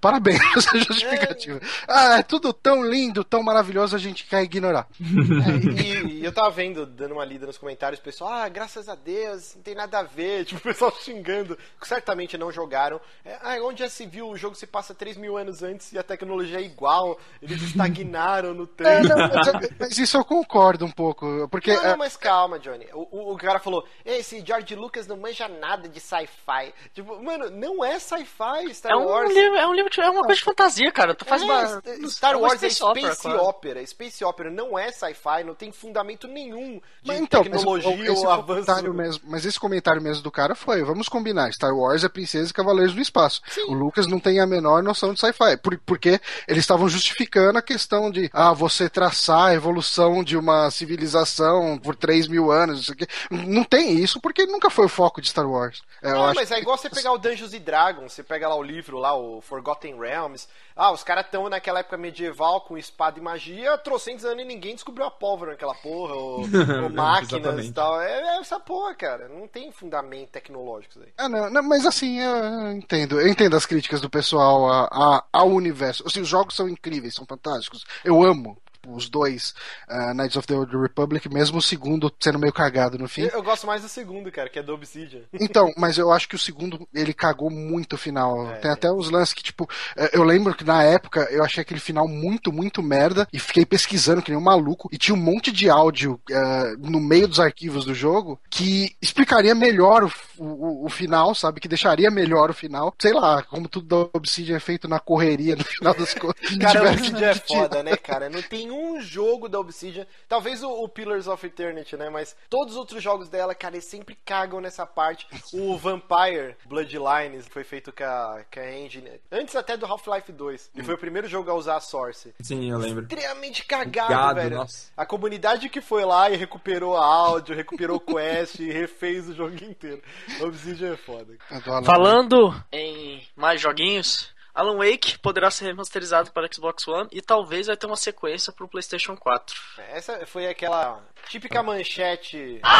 Parabéns, essa justificativa. Ah, é tudo tão lindo, tão maravilhoso, a gente quer ignorar. É, e, e eu tava vendo, dando uma lida nos comentários, o pessoal, ah, graças a Deus, não tem nada a ver. Tipo, o pessoal xingando, que certamente não jogaram. É, ah, onde já se viu, o jogo se passa 3 mil anos antes e a tecnologia é igual, eles estagnaram no É, tempo. não, mas, mas isso eu concordo um pouco, porque. Não, é, não, mas calma, Johnny. O, o, cara falou, esse George Lucas não manja nada de sci-fi. Tipo, mano, não é sci-fi Star É um, Wars. livro, é um livro, é uma coisa de fantasia, cara. Tu faz É, uma. Star é uma Wars é space opera, space quase. opera. Space opera não é sci-fi, não tem fundamento nenhum de Mas então, mas tecnologia esse ou avanço. comentário mesmo, mas esse comentário mesmo do cara foi, vamos combinar, Star Wars é Princesa e Cavaleiros do Espaço. O Lucas não tem a menor noção de sci-fi, por- porque eles estavam justificando a questão de, ah, você traçar a evolução de uma civilização por 3 mil anos, isso aqui. Não tem isso, porque nunca foi o foco de Star Wars. É, eu Não, acho mas é que- igual você pegar o Dungeons e Dragons, você pega lá o livro lá, o Forgotten Realms. Ah, os caras estão naquela época medieval com espada e magia, trocentos anos e ninguém descobriu a pólvora naquela porra, ou, ou máquinas e tal. É, é essa porra, cara. Não tem fundamento tecnológico isso aí. Ah, não, não, mas assim, eu entendo. Eu entendo as críticas do pessoal a- a- ao universo. Assim, os jogos são incríveis, são fantásticos. Eu amo tipo, os dois ah, Knights of the Old Republic, mesmo o segundo sendo meio cagado no fim. Eu, eu gosto mais do segundo, cara, que é do Obsidian. Então, mas eu acho que o segundo, ele cagou muito o final. É. Tem até uns lances que, tipo, eh, eu lembro que na época eu achei aquele final muito, muito merda e fiquei pesquisando que nem um maluco e tinha um monte de áudio eh, no meio dos arquivos do jogo que explicaria melhor o, o, o final, sabe? Que deixaria melhor o final. Sei lá, como tudo da Obsidian é feito na correria no final das contas. Cara, o Obsidian é foda, né, cara? Não tem um jogo da Obsidian, talvez o, o Pillars of Eternity, né? Mas todos os outros jogos dela, cara, eles sempre cagam nessa parte. O Vampire Bloodlines foi feito com a, com a engine, antes até do Half-Life 2. E foi o primeiro jogo a usar a Source. Sim, eu lembro. Extremamente cagado, Cagado, velho. nossa. A comunidade que foi lá e recuperou áudio, recuperou quest e refez o jogo inteiro. Obsidian é foda. Do Alan Falando em mais joguinhos, Alan Wake poderá ser remasterizado para Xbox One e talvez vai ter uma sequência para o PlayStation 4. Essa foi aquela típica manchete. Não,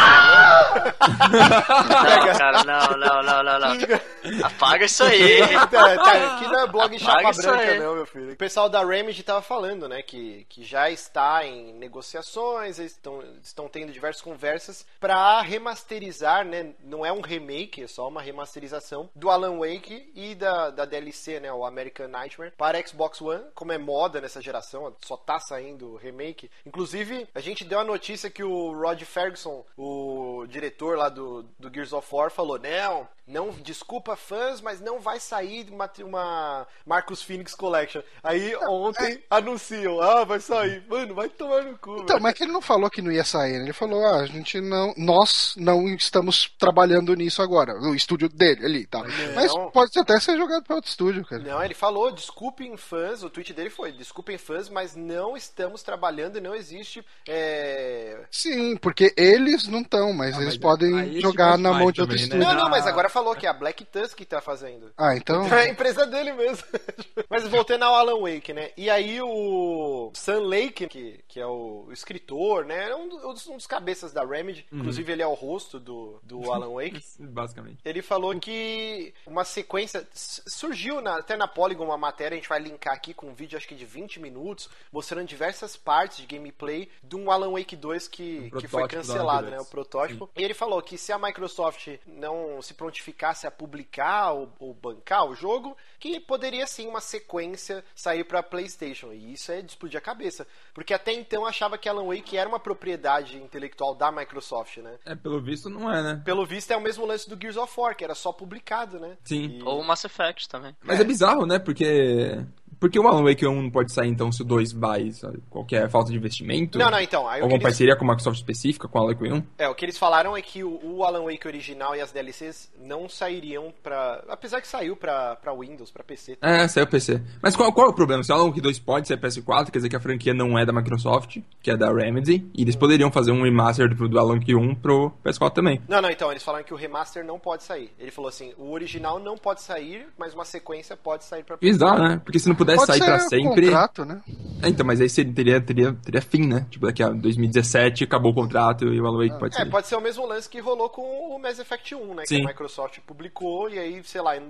cara, não, não, não, não, não. Apaga isso aí. tá, tá, aqui não é blog chapa branca, não, meu filho. O pessoal da Remedy tava falando, né, que, que já está em negociações, eles estão, estão tendo diversas conversas pra remasterizar, né, não é um remake, é só uma remasterização do Alan Wake e da, da DLC, né, o American Nightmare, para Xbox One, como é moda nessa geração, só tá saindo remake. Inclusive, a gente deu a notícia que o Rod Ferguson, o diretor lá do, do Gears of War, falou, não, não, desculpa fãs, mas não vai sair uma, uma Marcus Phoenix Collection. Aí ontem anunciam, ah, vai sair. Mano, vai tomar no cu. Então, velho. mas é que ele não falou que não ia sair, né? Ele falou, ah, a gente não. Nós não estamos trabalhando nisso agora. O estúdio dele ali, tá? Mas pode até ser jogado pra outro estúdio, cara. Não, ele falou, desculpem fãs, o tweet dele foi, desculpem fãs, mas não estamos trabalhando e não existe. É... Sim, porque eles não estão, mas Ah, eles mas podem jogar na mão de outro também, né? estúdio. Não, não, mas Ah. agora falou que é a Black Tusk que tá fazendo. Ah, então. É a empresa dele mesmo. Mas voltando ao Alan Wake, né? E aí o Sam Lake, que, que é o escritor, né? É um dos, um dos cabeças da Remedy. Inclusive ele é o rosto do, do Alan Wake. Basicamente. Ele falou que uma sequência. Surgiu na- até na Polygon uma matéria, a gente vai linkar aqui com um vídeo, acho que de 20 minutos, mostrando diversas partes de gameplay de um Alan Wake 2 que, Um que foi cancelado, né? O protótipo. E ele falou que se a Microsoft não se justificasse a publicar ou, ou bancar o jogo, que poderia sim uma sequência sair para PlayStation. E isso é de explodir a cabeça, porque até então eu achava que Alan Wake era uma propriedade intelectual da Microsoft, né? É, pelo visto não é, né? Pelo visto é o mesmo lance do Gears of War, que era só publicado, né? Sim. E- Ou o Mass Effect também. Mas é bizarro, né? Porque. Por que o Alan Wake 1 não pode sair então se o 2 vai? Sabe? Qualquer falta de investimento? Não, não, então. Aí Alguma eles... parceria com a Microsoft específica com o Alan Wake 1? É, o que eles falaram é que o, o Alan Wake original e as DLCs não sairiam pra. Apesar que saiu pra, pra Windows, pra PC. É, saiu PC. Mas qual, qual é o problema? Se o Alan Wake 2 pode ser PS4, quer dizer que a franquia não é da Microsoft, que é da Remedy, e eles poderiam fazer um remaster do, do Alan Wake 1 pro PS4 também. Não, não, então, eles falaram que o remaster não pode sair. Ele falou assim: o original não pode sair, mas uma sequência pode sair pra. Bizarro, né? Porque se não pudesse Pode sair ser pra sempre. contrato, né? É, então, mas aí seria, teria, teria, teria fim, né? Tipo, daqui a 2017 acabou o contrato e o Alan Wake pode É, sair. pode ser o mesmo lance que rolou com o Mass Effect 1, né? Sim. Que a Microsoft publicou e aí, sei lá, em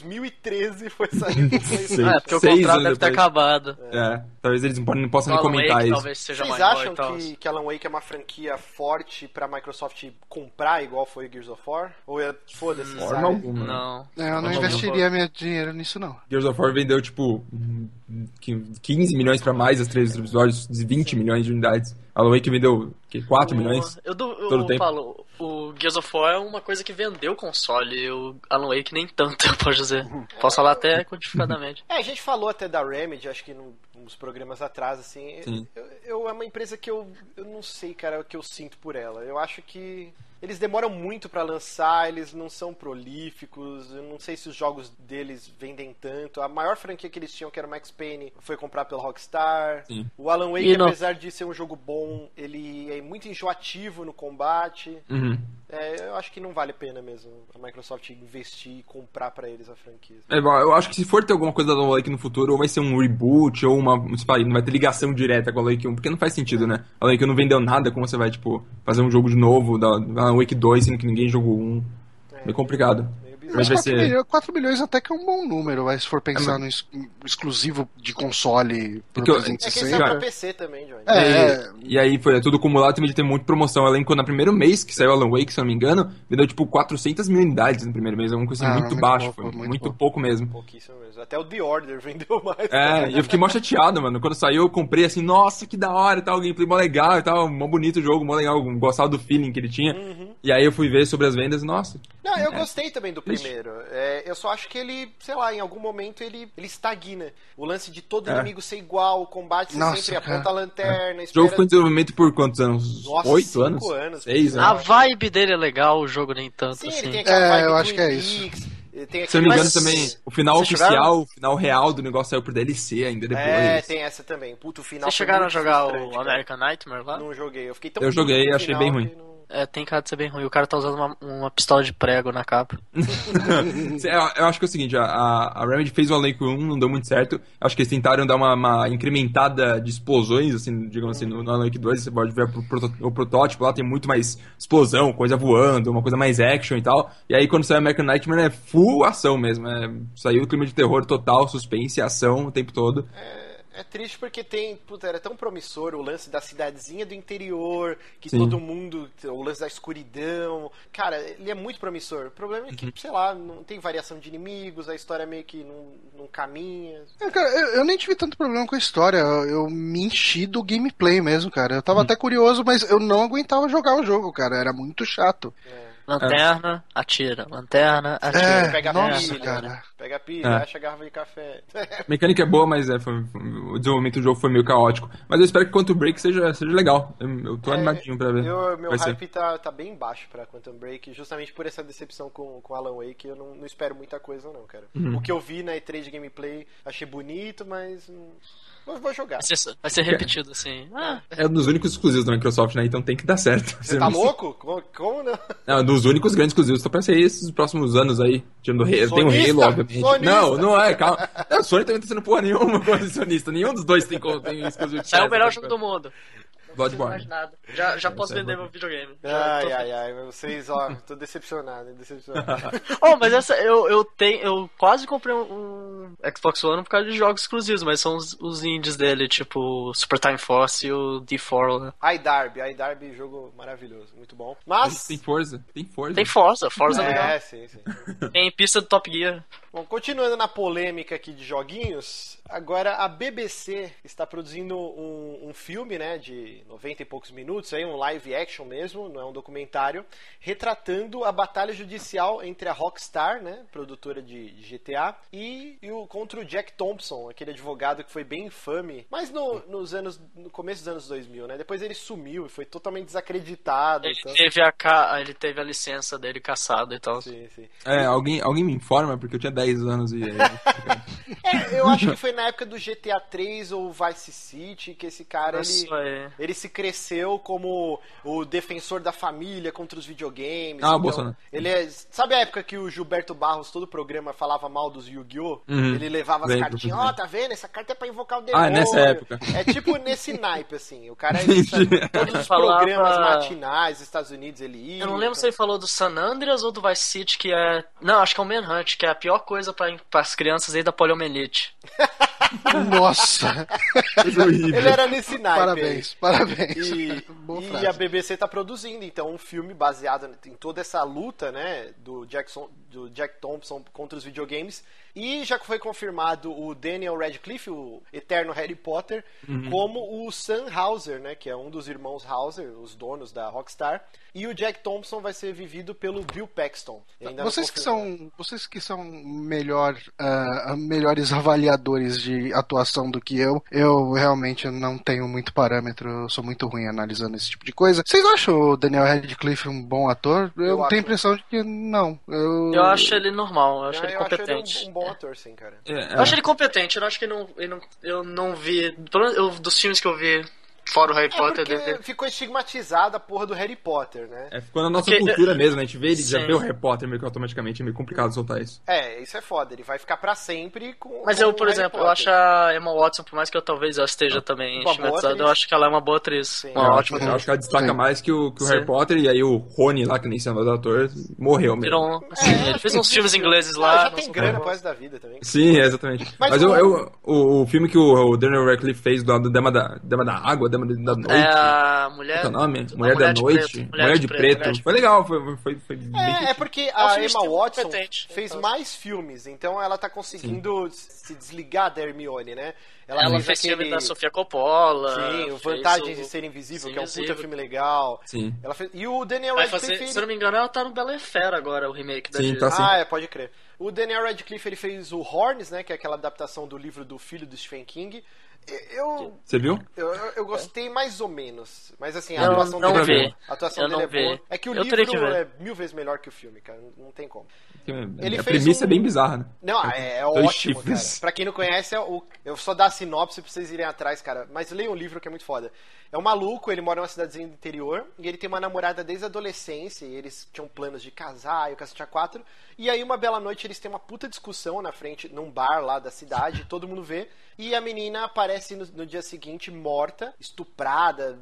2013 foi sair pro Sim. PlayStation. É, porque o Seis contrato deve ter depois. acabado. É, talvez eles não, possam nem comentar Wake isso. talvez seja Vocês maior acham que, que Alan Wake é uma franquia forte pra Microsoft comprar igual foi Gears of War? Ou é foda-se? Forma sabe? alguma. Não. É, eu não Não, investiria meu dinheiro nisso, não. Gears of War vendeu, tipo, 15 milhões pra mais, as três episódios, 20 milhões de unidades. Alan Wake vendeu, que, 4 O- milhões? Eu, du- eu todo tempo. falo, o Gears of War é uma coisa que vendeu console, e o Alan Wake nem tanto, eu posso dizer. Posso falar até quantificadamente. É, a gente falou até da Remedy, acho que num- nos programas atrás, assim. Sim. Eu, eu- é uma empresa que eu, eu não sei, cara, o que eu sinto por ela. Eu acho que eles demoram muito pra lançar, eles não são prolíficos. Eu não sei se os jogos deles vendem tanto. A maior franquia que eles tinham, que era o Max Payne, foi comprado pela Rockstar. Sim. O Alan Wake, não- apesar de ser um jogo bom, ele é muito enjoativo no combate. Uhum. É, eu acho que não vale a pena mesmo a Microsoft investir e comprar pra eles a franquia. É, bom, eu acho que se for ter alguma coisa da Alan Wake no futuro, ou vai ser um reboot, ou uma. um Não vai ter ligação direta com a Alan Wake 1, porque não faz sentido, né? A Alan Wake 1 não vendeu nada, como você vai, tipo, fazer um jogo de novo da Alan Wake 2, sendo que ninguém jogou um. É, Meio complicado. meio Mas bizarro. vai 4, ser- milhões, 4 milhões até que é um bom número, mas se for pensar no ex- exclusivo de console pro que eu- É que 360. saiu Cara. pra PC também, Johnny. É, e, é. e aí foi é tudo acumulado, também de ter muita promoção. Eu lembro quando no primeiro mês que saiu Alan Wake, se eu não me engano, vendeu tipo 400 mil unidades no primeiro mês. É uma coisa Ah, muito, muito baixa, pouco, foi muito muito, pouco. pouco mesmo. Pouquíssimo mesmo. Até o The Order vendeu mais. É, e eu fiquei mó chateado, mano. Quando saiu, eu comprei assim, nossa, que da hora e tal, gameplay mó legal e tal, mó bonito o jogo, mó legal, gostava do feeling que ele tinha. Uhum. E aí eu fui ver sobre as vendas, nossa. Não, eu É. gostei também do primeiro. É, eu só acho que ele, sei lá, em algum momento ele, ele estagna. O lance de todo É. inimigo ser igual, o combate ser Nossa, sempre aponta a lanterna, O jogo espera... ficou em desenvolvimento por quantos anos? Nossa, Oito anos? anos, Seis, né? Ah, A vibe dele é legal, o jogo nem tanto, Sim, assim. ele tem aquela É, vibe eu do acho que é isso. Tem Se eu não me engano também, o final Vocês oficial, chegaram? o final real do negócio saiu por DLC ainda depois. É, tem essa também. Puto, o final Vocês chegaram a jogar o cara. American Nightmare lá? Não joguei. Eu fiquei tão Eu joguei, o achei bem ruim. não- É, tem cara de ser bem ruim. O cara tá usando uma, uma pistola de prego na capa. eu, eu acho que é o seguinte, a, a Remedy fez o Alan Wake 1, não deu muito certo. Acho que eles tentaram dar uma, uma incrementada de explosões, assim, digamos assim, no, no Alan Wake 2, você pode ver o, proto- o protótipo lá, tem muito mais explosão, coisa voando, uma coisa mais action e tal. E aí quando saiu American Nightmare é full ação mesmo, é, saiu o clima de terror total, suspense, ação o tempo todo. É triste porque tem, puta, era tão promissor o lance da cidadezinha do interior, que Sim. todo mundo, o lance da escuridão. Cara, ele é muito promissor. O problema é que, Uhum. sei lá, não tem variação de inimigos, a história meio que não, não caminha. É, cara, eu, eu nem tive tanto problema com a história. Eu, eu me enchi do gameplay mesmo, cara. Eu tava até curioso, mas eu não aguentava jogar o jogo, cara. Era muito chato. Lanterna, atira. Lanterna, atira. É, pega a nossa, pilha, cara. Pega a pilha, É. acha a garrafa de café. A mecânica é boa, mas é, foi- o desenvolvimento do jogo foi meio caótico. Mas eu espero que Quantum Break seja, seja legal. Eu, eu tô É, animadinho pra ver. Eu, meu Vai hype tá, tá bem baixo pra Quantum Break, justamente por essa decepção com, com Alan Wake. Eu não, não espero muita coisa, não, cara. Uhum. O que eu vi na E3 de gameplay, achei bonito, mas. Vou, jogar. Vai ser, vai ser repetido, assim. Ah, É um dos únicos exclusivos da Microsoft, né? Então tem que dar certo. Você tá louco? Como, como não? Não, dos únicos grandes exclusivos. Só pra ser esses próximos anos aí. Tirando o Halo. Tem o Sonista? Halo, obviamente. Sonista? Não, não é, calma. Não, o Sony também tá sendo porra nenhuma com sonista. Nenhum dos dois tem, tem exclusivo de saiu o melhor né? jogo do mundo. Bloodborne. Já, já posso é vender meu videogame. Ai, tô- ai, ai, vocês, ó, tô decepcionado, decepcionado. Oh, mas essa, eu, eu tenho, eu quase comprei um, um Xbox One por causa de jogos exclusivos, mas são os, os indies dele, tipo Super Time Force e o D4, né? iDarby, iDarby, jogo maravilhoso, muito bom. Mas tem força, tem força. Tem Forza, Forza é legal. É, sim, sim. Tem pista do Top Gear. Bom, continuando na polêmica aqui de joguinhos, agora a BBC está produzindo um, um filme, né, de 90 e poucos minutos, aí, um live action mesmo, não é um documentário, retratando a batalha judicial entre a Rockstar, né, produtora de GTA, e, e o, contra o Jack Thompson, aquele advogado que foi bem infame, mas no, nos anos, no começo dos anos 2000, né, depois ele sumiu e foi totalmente desacreditado. Ele então- teve a, ca... ele teve a licença dele caçada e tal. Sim, sim. É, alguém, alguém me informa, porque eu tinha 10 anos e. É, eu acho que foi na época do GTA 3 ou Vice City que esse cara ele, Isso aí. ele se cresceu como o defensor da família contra os videogames. Ah, o Bolsonaro. Ele é, sabe a época que o Gilberto Barros todo o programa falava mal dos Yu-Gi-Oh? Uhum. Ele levava as cartinhas, ó, lembro. tá vendo? Essa carta é pra invocar o demônio. Ah, nessa época. É tipo nesse naipe assim. O cara ele sabe, todos os Falava- programas matinais dos Estados Unidos ele ia. Eu não lembro se ele falou do San Andreas ou do Vice City, que é. Não, acho que é o Manhunt, que é a pior coisa para as crianças aí da poliomielite. Nossa! Ele era nesse naipe. parabéns, parabéns. E, Boa e frase. a BBC tá produzindo, então, um filme baseado em toda essa luta, né, do, Jackson, do Jack Thompson contra os videogames. E já foi confirmado o Daniel Radcliffe, o eterno Harry Potter, Uhum. como o Sam Hauser, né, que é um dos irmãos Hauser, os donos da Rockstar. E o Jack Thompson vai ser vivido pelo Bill Paxton. Vocês que são, vocês que são melhor, ah, melhores avaliadores de atuação do que eu, eu realmente não tenho muito parâmetro, eu sou muito ruim analisando esse tipo de coisa. Vocês acham o Daniel Radcliffe um bom ator? Eu, Eu tenho acho. a impressão de que não. Eu, Eu acho ele normal, eu acho Ah, ele eu acho ele competente. um, um bom ator, sim, cara. É, Eu acho ele competente, eu acho que ele não, ele não, eu não vi. Pelo menos eu- dos filmes que eu vi, fora o Harry É Potter ficou estigmatizada a porra do Harry Potter, né? é, ficou na nossa Porque- cultura mesmo, né? A gente vê ele, já Sim. vê o Harry Potter meio que automaticamente, é meio complicado soltar isso. É, isso é foda. Ele vai ficar pra sempre com. Mas com eu, por exemplo, eu Potter. acho a Emma Watson, por mais que eu talvez ela esteja também Uma boa estigmatizada, eu atriz. acho que ela é uma boa atriz. Sim. Uma eu, ótima acho, eu acho que ela destaca Sim. mais que o, que o. Harry Potter, e aí o Rony lá, que nem se chama do ator, morreu mesmo. Virou um- assim, ele fez uns filmes ingleses Ah, lá. já não tem grana resto da vida também. Sim, é, exatamente. Mas Mas, o- eu, eu- o, o filme que o, o Daniel Radcliffe fez do, do Dama, da, Dama da Água, Dama da Noite. É a mulher. Qual é o nome? Uma Mulher, da de Noite? preto, Mulher, de, preto. Mulher de Foi legal, foi, foi, foi bem É, é porque É um a filme Emma Watson competente, fez então. mais filmes, então ela tá conseguindo se desligar da Hermione, né? Ela fez filme aquele- da Sofia Coppola. Sim, o fez Vantagens o- de Ser Invisível, Sim, que é um puta filme legal. Sim. Ela fez... E o Daniel Vai Radcliffe... fazer, se eu não me engano, ela tá no Bela e Fera agora, o remake da Sim, tá sim. Ah, é, pode crer. O Daniel Radcliffe ele fez o Horns, né? Que é aquela adaptação do livro do filho do Stephen King. Eu, Você viu? eu, eu- eu gostei mais ou menos. Mas assim, a Eu atuação não dele é. A atuação Eu dele não é boa. É que o Eu livro é mil vezes melhor que o filme, cara. Não tem como. Ele a fez premissa um- é bem bizarra, né? Não, é, é ótimo, chifres. cara. Pra quem não conhece, é o, eu só dar a sinopse pra vocês irem atrás, cara. Mas leiam o livro que é muito foda. É um maluco, ele mora numa cidadezinha do interior, e ele tem uma namorada desde a adolescência, e eles tinham planos de casar, e o caso tinha quatro. E aí, uma bela noite, eles têm uma puta discussão na frente, num bar lá da cidade, todo mundo vê. E a menina aparece no, no dia seguinte morta, estuprada,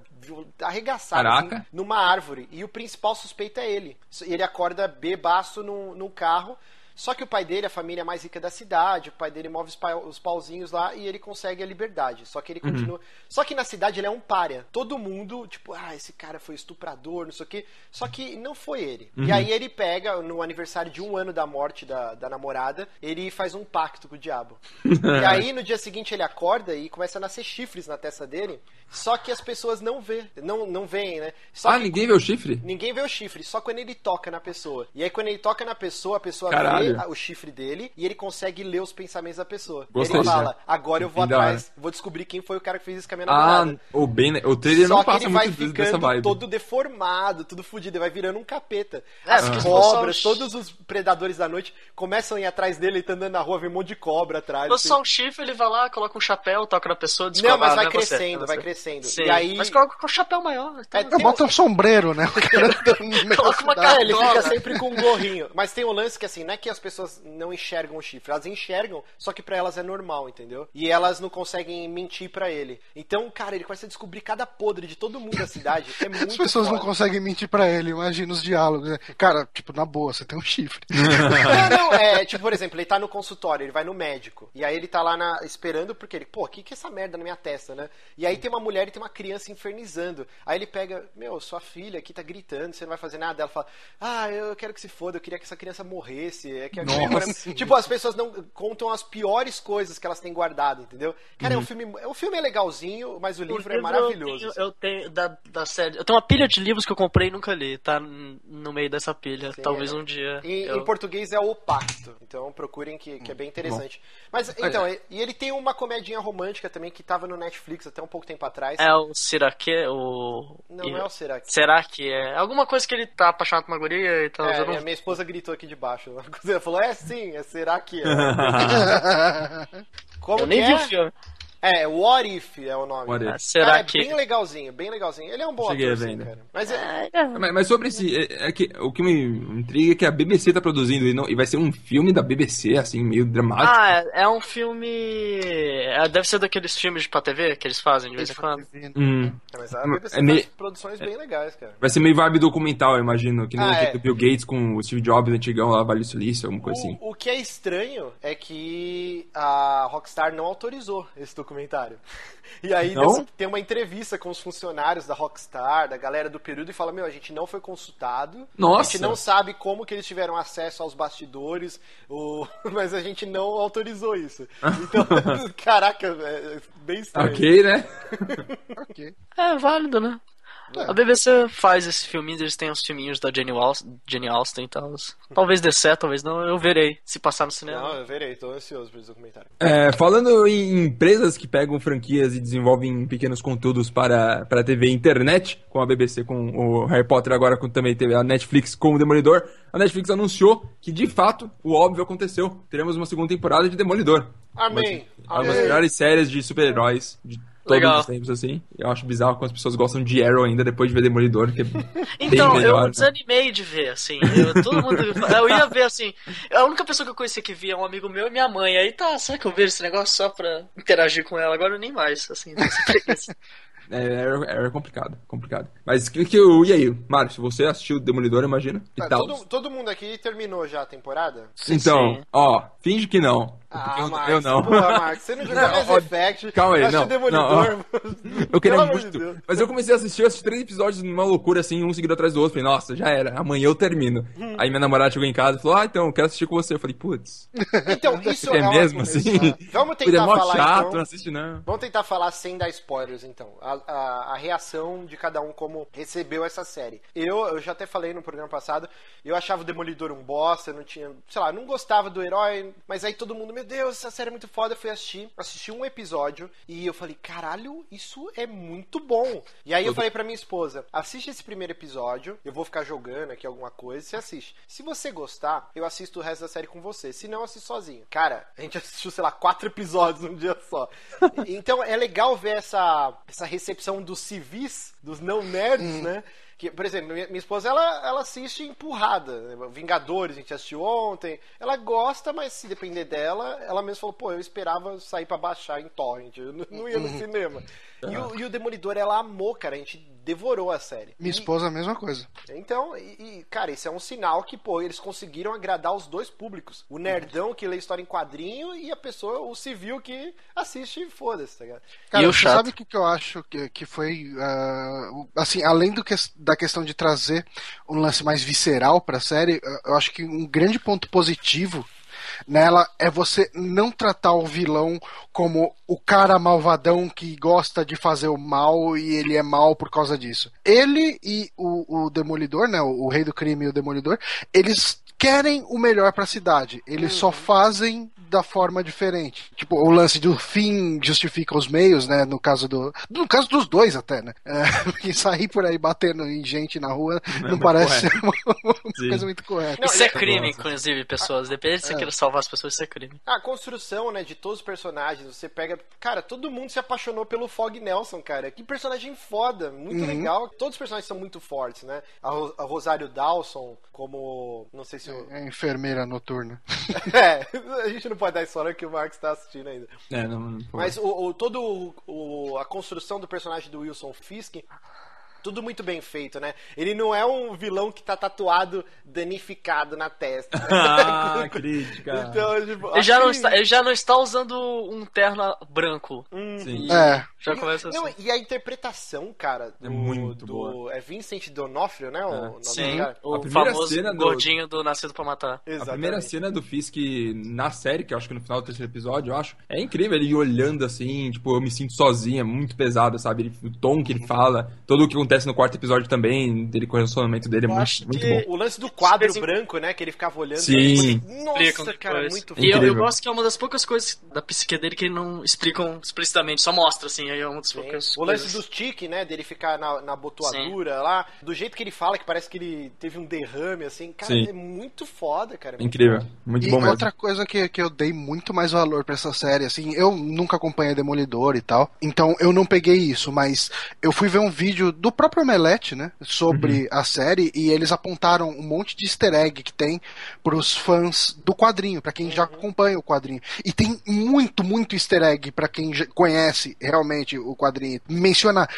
arregaçada, assim, numa árvore. E o principal suspeito é ele. Ele acorda bebaço num, num carro. Só que o pai dele, a família mais rica da cidade, o pai dele move os, os pauzinhos lá e ele consegue a liberdade. Só que ele continua. Só que na cidade ele é um párea. Todo mundo, tipo, ah, esse cara foi estuprador, não sei o quê. Só que não foi ele. E aí ele pega, no aniversário de um ano da morte da, da namorada, ele faz um pacto com o diabo. e aí no dia seguinte ele acorda e começa a nascer chifres na testa dele. Só que as pessoas não vê, não, não veem, né? Só ah, ninguém vê o chifre? Ninguém vê o chifre, só quando ele toca na pessoa. E aí, quando ele toca na pessoa, a pessoa Caralho. vê o chifre dele e ele consegue ler os pensamentos da pessoa. Gostei. Ele fala: agora eu vou hora. atrás, vou descobrir quem foi o cara que fez isso com a minha Ah, namorada. o, bem, o trailer Só não que passa ele vai muito de- dessa ficando vibe. todo deformado, tudo fudido, ele vai virando um capeta. É, As só cobras, todos os predadores da noite começam a ir atrás dele, ele tá andando na rua, vem um monte de cobra atrás. Assim. só um chifre, ele vai lá, coloca um chapéu, toca na pessoa, descobre. Não, mas ah, vai é crescendo, é vai você. crescendo. Sim. E aí. Mas coloca com um chapéu maior. então- É, tem boto um sombreiro, né? O cara Coloca uma. É, ele fica sempre com um gorrinho. Mas tem um lance que, assim, não é que as pessoas não enxergam o chifre? Elas enxergam, só que pra elas é normal, entendeu? E elas não conseguem mentir pra ele. Então, cara, ele começa a descobrir cada podre de todo mundo da cidade. É muito As pessoas não foda. conseguem mentir pra ele, imagina os diálogos. né? Cara, tipo, na boa, você tem um chifre. Não, não, é, tipo, por exemplo, ele tá no consultório, ele vai no médico. E aí ele tá lá na- esperando, porque ele, pô, que que é essa merda na minha testa, né? E aí tem uma mulher e tem uma criança infernizando. Aí ele pega, meu, sua filha aqui tá gritando, você não vai fazer nada. Ela fala, ah, eu quero que se foda, eu queria que essa criança morresse. É que Nossa. Tipo, as pessoas não contam as piores coisas que elas têm guardado, entendeu? Cara, é um filme. O filme é legalzinho, mas o livro, é maravilhoso. Eu tenho, eu tenho da, da série. Eu tenho uma pilha de livros que eu comprei e nunca li. Tá no meio dessa pilha. Sim, Talvez é. um dia. Em, eu- em português é o Pacto. Então procurem que, que é bem interessante. Mas então, e e ele tem uma comedinha romântica também que tava no Netflix até um pouco tempo atrás. É o Siraque, o. Não, não é o Será que. Será que é? Alguma coisa que ele tá apaixonado por uma guria e tal. É, minha, minha esposa gritou aqui de baixo. Ela falou, é sim, é será que é? Como Eu nem que vi é? o filme. É, What If é o nome. What If. Ah, será é que. bem legalzinho, bem legalzinho. Ele é um bom Cheguei ator, sim, ainda. cara. Mas é, Mas, mas sobre esse. É, é que, o que me intriga é que a BBC tá produzindo e, não, e vai ser um filme da BBC, assim, meio dramático. Ah, é, é um filme. é, deve ser daqueles filmes pra TV que eles fazem de vez em quando. Hum. mas a BBC É faz meio- produções bem legais, cara. Vai ser meio vibe documental, eu imagino. Que nem Ah, aquele é. do Bill Gates com o Steve Jobs antigão lá, Vale Silício, alguma coisa assim. O, o que é estranho é que a Rockstar não autorizou esse documentário. E aí Não? des- tem uma entrevista com os funcionários da Rockstar, da galera do período, e fala: Meu, a gente não foi consultado. A Nossa! gente não sabe como que eles tiveram acesso aos bastidores, o... mas a gente não autorizou isso. Então, caraca, é bem estranho. Ok, né? ok. É válido, né? A BBC faz esse filminho, eles têm os filminhos da Jenny, Wals, Jenny Austin e tal. Talvez dê certo, talvez não, eu verei se passar no cinema. Não, eu verei, tô ansioso por esse documentário. É, falando em empresas que pegam franquias e desenvolvem pequenos conteúdos para, para TV e internet, com a BBC, com o Harry Potter, agora com também teve a Netflix com o Demolidor, a Netflix anunciou que, de fato, o óbvio aconteceu. Teremos uma segunda temporada de Demolidor. Amém! Uma das melhores séries de super-heróis de todos Legal. os tempos, assim. Eu acho bizarro como as pessoas gostam de Arrow ainda depois de ver Demolidor, que é bem Então, melhor. eu né? desanimei de ver, assim. Eu, todo mundo. Eu ia ver, assim. A única pessoa que eu conhecia que via é um amigo meu e minha mãe. Aí tá, será que eu vejo esse negócio só pra interagir com ela? Agora nem mais, assim. É, é complicado, complicado. Mas que, que eu, e aí, Mário, se você assistiu Demolidor, imagina? E Ah, tal. todo, todo mundo aqui terminou já a temporada? Então, sim. ó, finge que não. Ah, eu, Marcos, eu não. Porra, Marcos, você não jogou Mass Effect. calma aí, não, Demolidor. Eu queria Pelo de muito. Deus. mas eu comecei a assistir, assisti três episódios numa loucura, assim, um seguido atrás do outro. Falei, nossa, já era, amanhã eu termino. Hum. Aí minha namorada chegou em casa e falou, ah, então, eu quero assistir com você. Eu falei, putz, Então, isso é é, mesmo assim? né? Vamos é tentar mó falar chato, então. não assiste não. Vamos tentar falar sem dar spoilers, então. A, a- a reação de cada um como recebeu essa série. Eu, eu já até falei no programa passado, eu achava o Demolidor um bosta, eu não tinha, sei lá, não gostava do herói, mas aí todo mundo, meu Deus, essa série é muito foda, eu fui assistir, assisti um episódio e eu falei, caralho, isso é muito bom. E aí eu falei pra minha esposa, assiste esse primeiro episódio, eu vou ficar jogando aqui alguma coisa, você assiste. Se você gostar, eu assisto o resto da série com você, se não, eu assisto sozinho. Cara, a gente assistiu, sei lá, quatro episódios num dia só. Então é legal ver essa, essa recepção dos civis, dos não nerds, né? Que, por exemplo, minha, minha esposa ela, ela assiste empurrada. né? Vingadores, a gente assistiu ontem. Ela gosta, mas se depender dela, ela mesma falou: pô, eu esperava sair pra baixar em torrent, eu não, não ia no cinema. E o, e o Demolidor ela amou, cara. A gente devorou a série. Minha E- esposa, a mesma coisa. então, e, e, cara, isso é um sinal que, pô, eles conseguiram agradar os dois públicos. O nerdão que lê história em quadrinho e a pessoa, o civil que assiste e foda-se, tá ligado? Cara, E o você chato? sabe o que, que eu acho que, que foi, ah, o- assim, além do que, da questão de trazer um lance mais visceral pra série, eu- eu acho que um grande ponto positivo nela é você não tratar o vilão como o cara malvadão que gosta de fazer o mal e ele é mal por causa disso. Ele e o, o Demolidor, né, o, o Rei do Crime e o Demolidor, eles querem o melhor pra cidade. Eles só fazem da forma diferente. Tipo, o lance do fim justifica os meios, né? No caso do. No caso dos dois até, né? É, porque sair por aí batendo em gente na rua não, muito parece ser uma, uma coisa muito correta. Não, Isso é e- crime, inclusive, pessoas. Depende se você queira salvar as pessoas, isso é crime. A construção, né, de todos os personagens, você pega. Cara, todo mundo se apaixonou pelo Fog Nelson, cara. Que personagem foda, muito legal. Todos os personagens são muito fortes, né? A, Ro- a Rosário Dawson, como. Não sei se isso. É enfermeira noturna. É, a gente não pode dar spoiler que o Marcos tá assistindo ainda. É, não, não. Mas o, o- todo o, o- a construção do personagem do Wilson Fisk, tudo muito bem feito, né? Ele não é um vilão que tá tatuado, danificado na testa. Ah, crítica. então, tipo, Ele já, não está, ele já não está usando um terno branco. Sim. E É. Já começa assim. Não, e a interpretação, cara, do, É muito do- boa. É Vincent D'Onofrio, né? O É. Sim, cara? o A primeira famoso cena do- gordinho do Nascido pra Matar. A Exatamente. primeira cena do Fisk na série, que eu acho que no final do terceiro episódio, eu acho, é incrível ele olhando assim, tipo, eu me sinto sozinho, é muito pesado, sabe? Ele- o tom que ele fala, tudo o que acontece no quarto episódio também, dele com o relacionamento dele é muito, muito bom. O lance do quadro Esse- branco, né? Que ele ficava olhando. Sim. e depois- Nossa, cara, depois. muito E eu, eu gosto que é uma das poucas coisas da psique dele que não explicam explicitamente, só mostra, assim, aí é uma das Sim. poucas O lance coisas. dos tique, né? Dele ficar na, na botoadura lá. Do jeito que ele fala, que parece que ele teve um derrame, assim. Cara, Sim. é muito foda, cara. é muito Incrível, bom. muito e bom mesmo. outra coisa que, que eu dei muito mais valor pra essa série, assim, eu nunca acompanhei Demolidor e tal, então eu não peguei isso, mas eu fui ver um vídeo do próprio Omelete, né, sobre Uhum. a série, e eles apontaram um monte de easter egg que tem pros fãs do quadrinho, pra quem já Uhum. acompanha o quadrinho. E tem muito, muito easter egg pra quem já conhece realmente o quadrinho. Menciona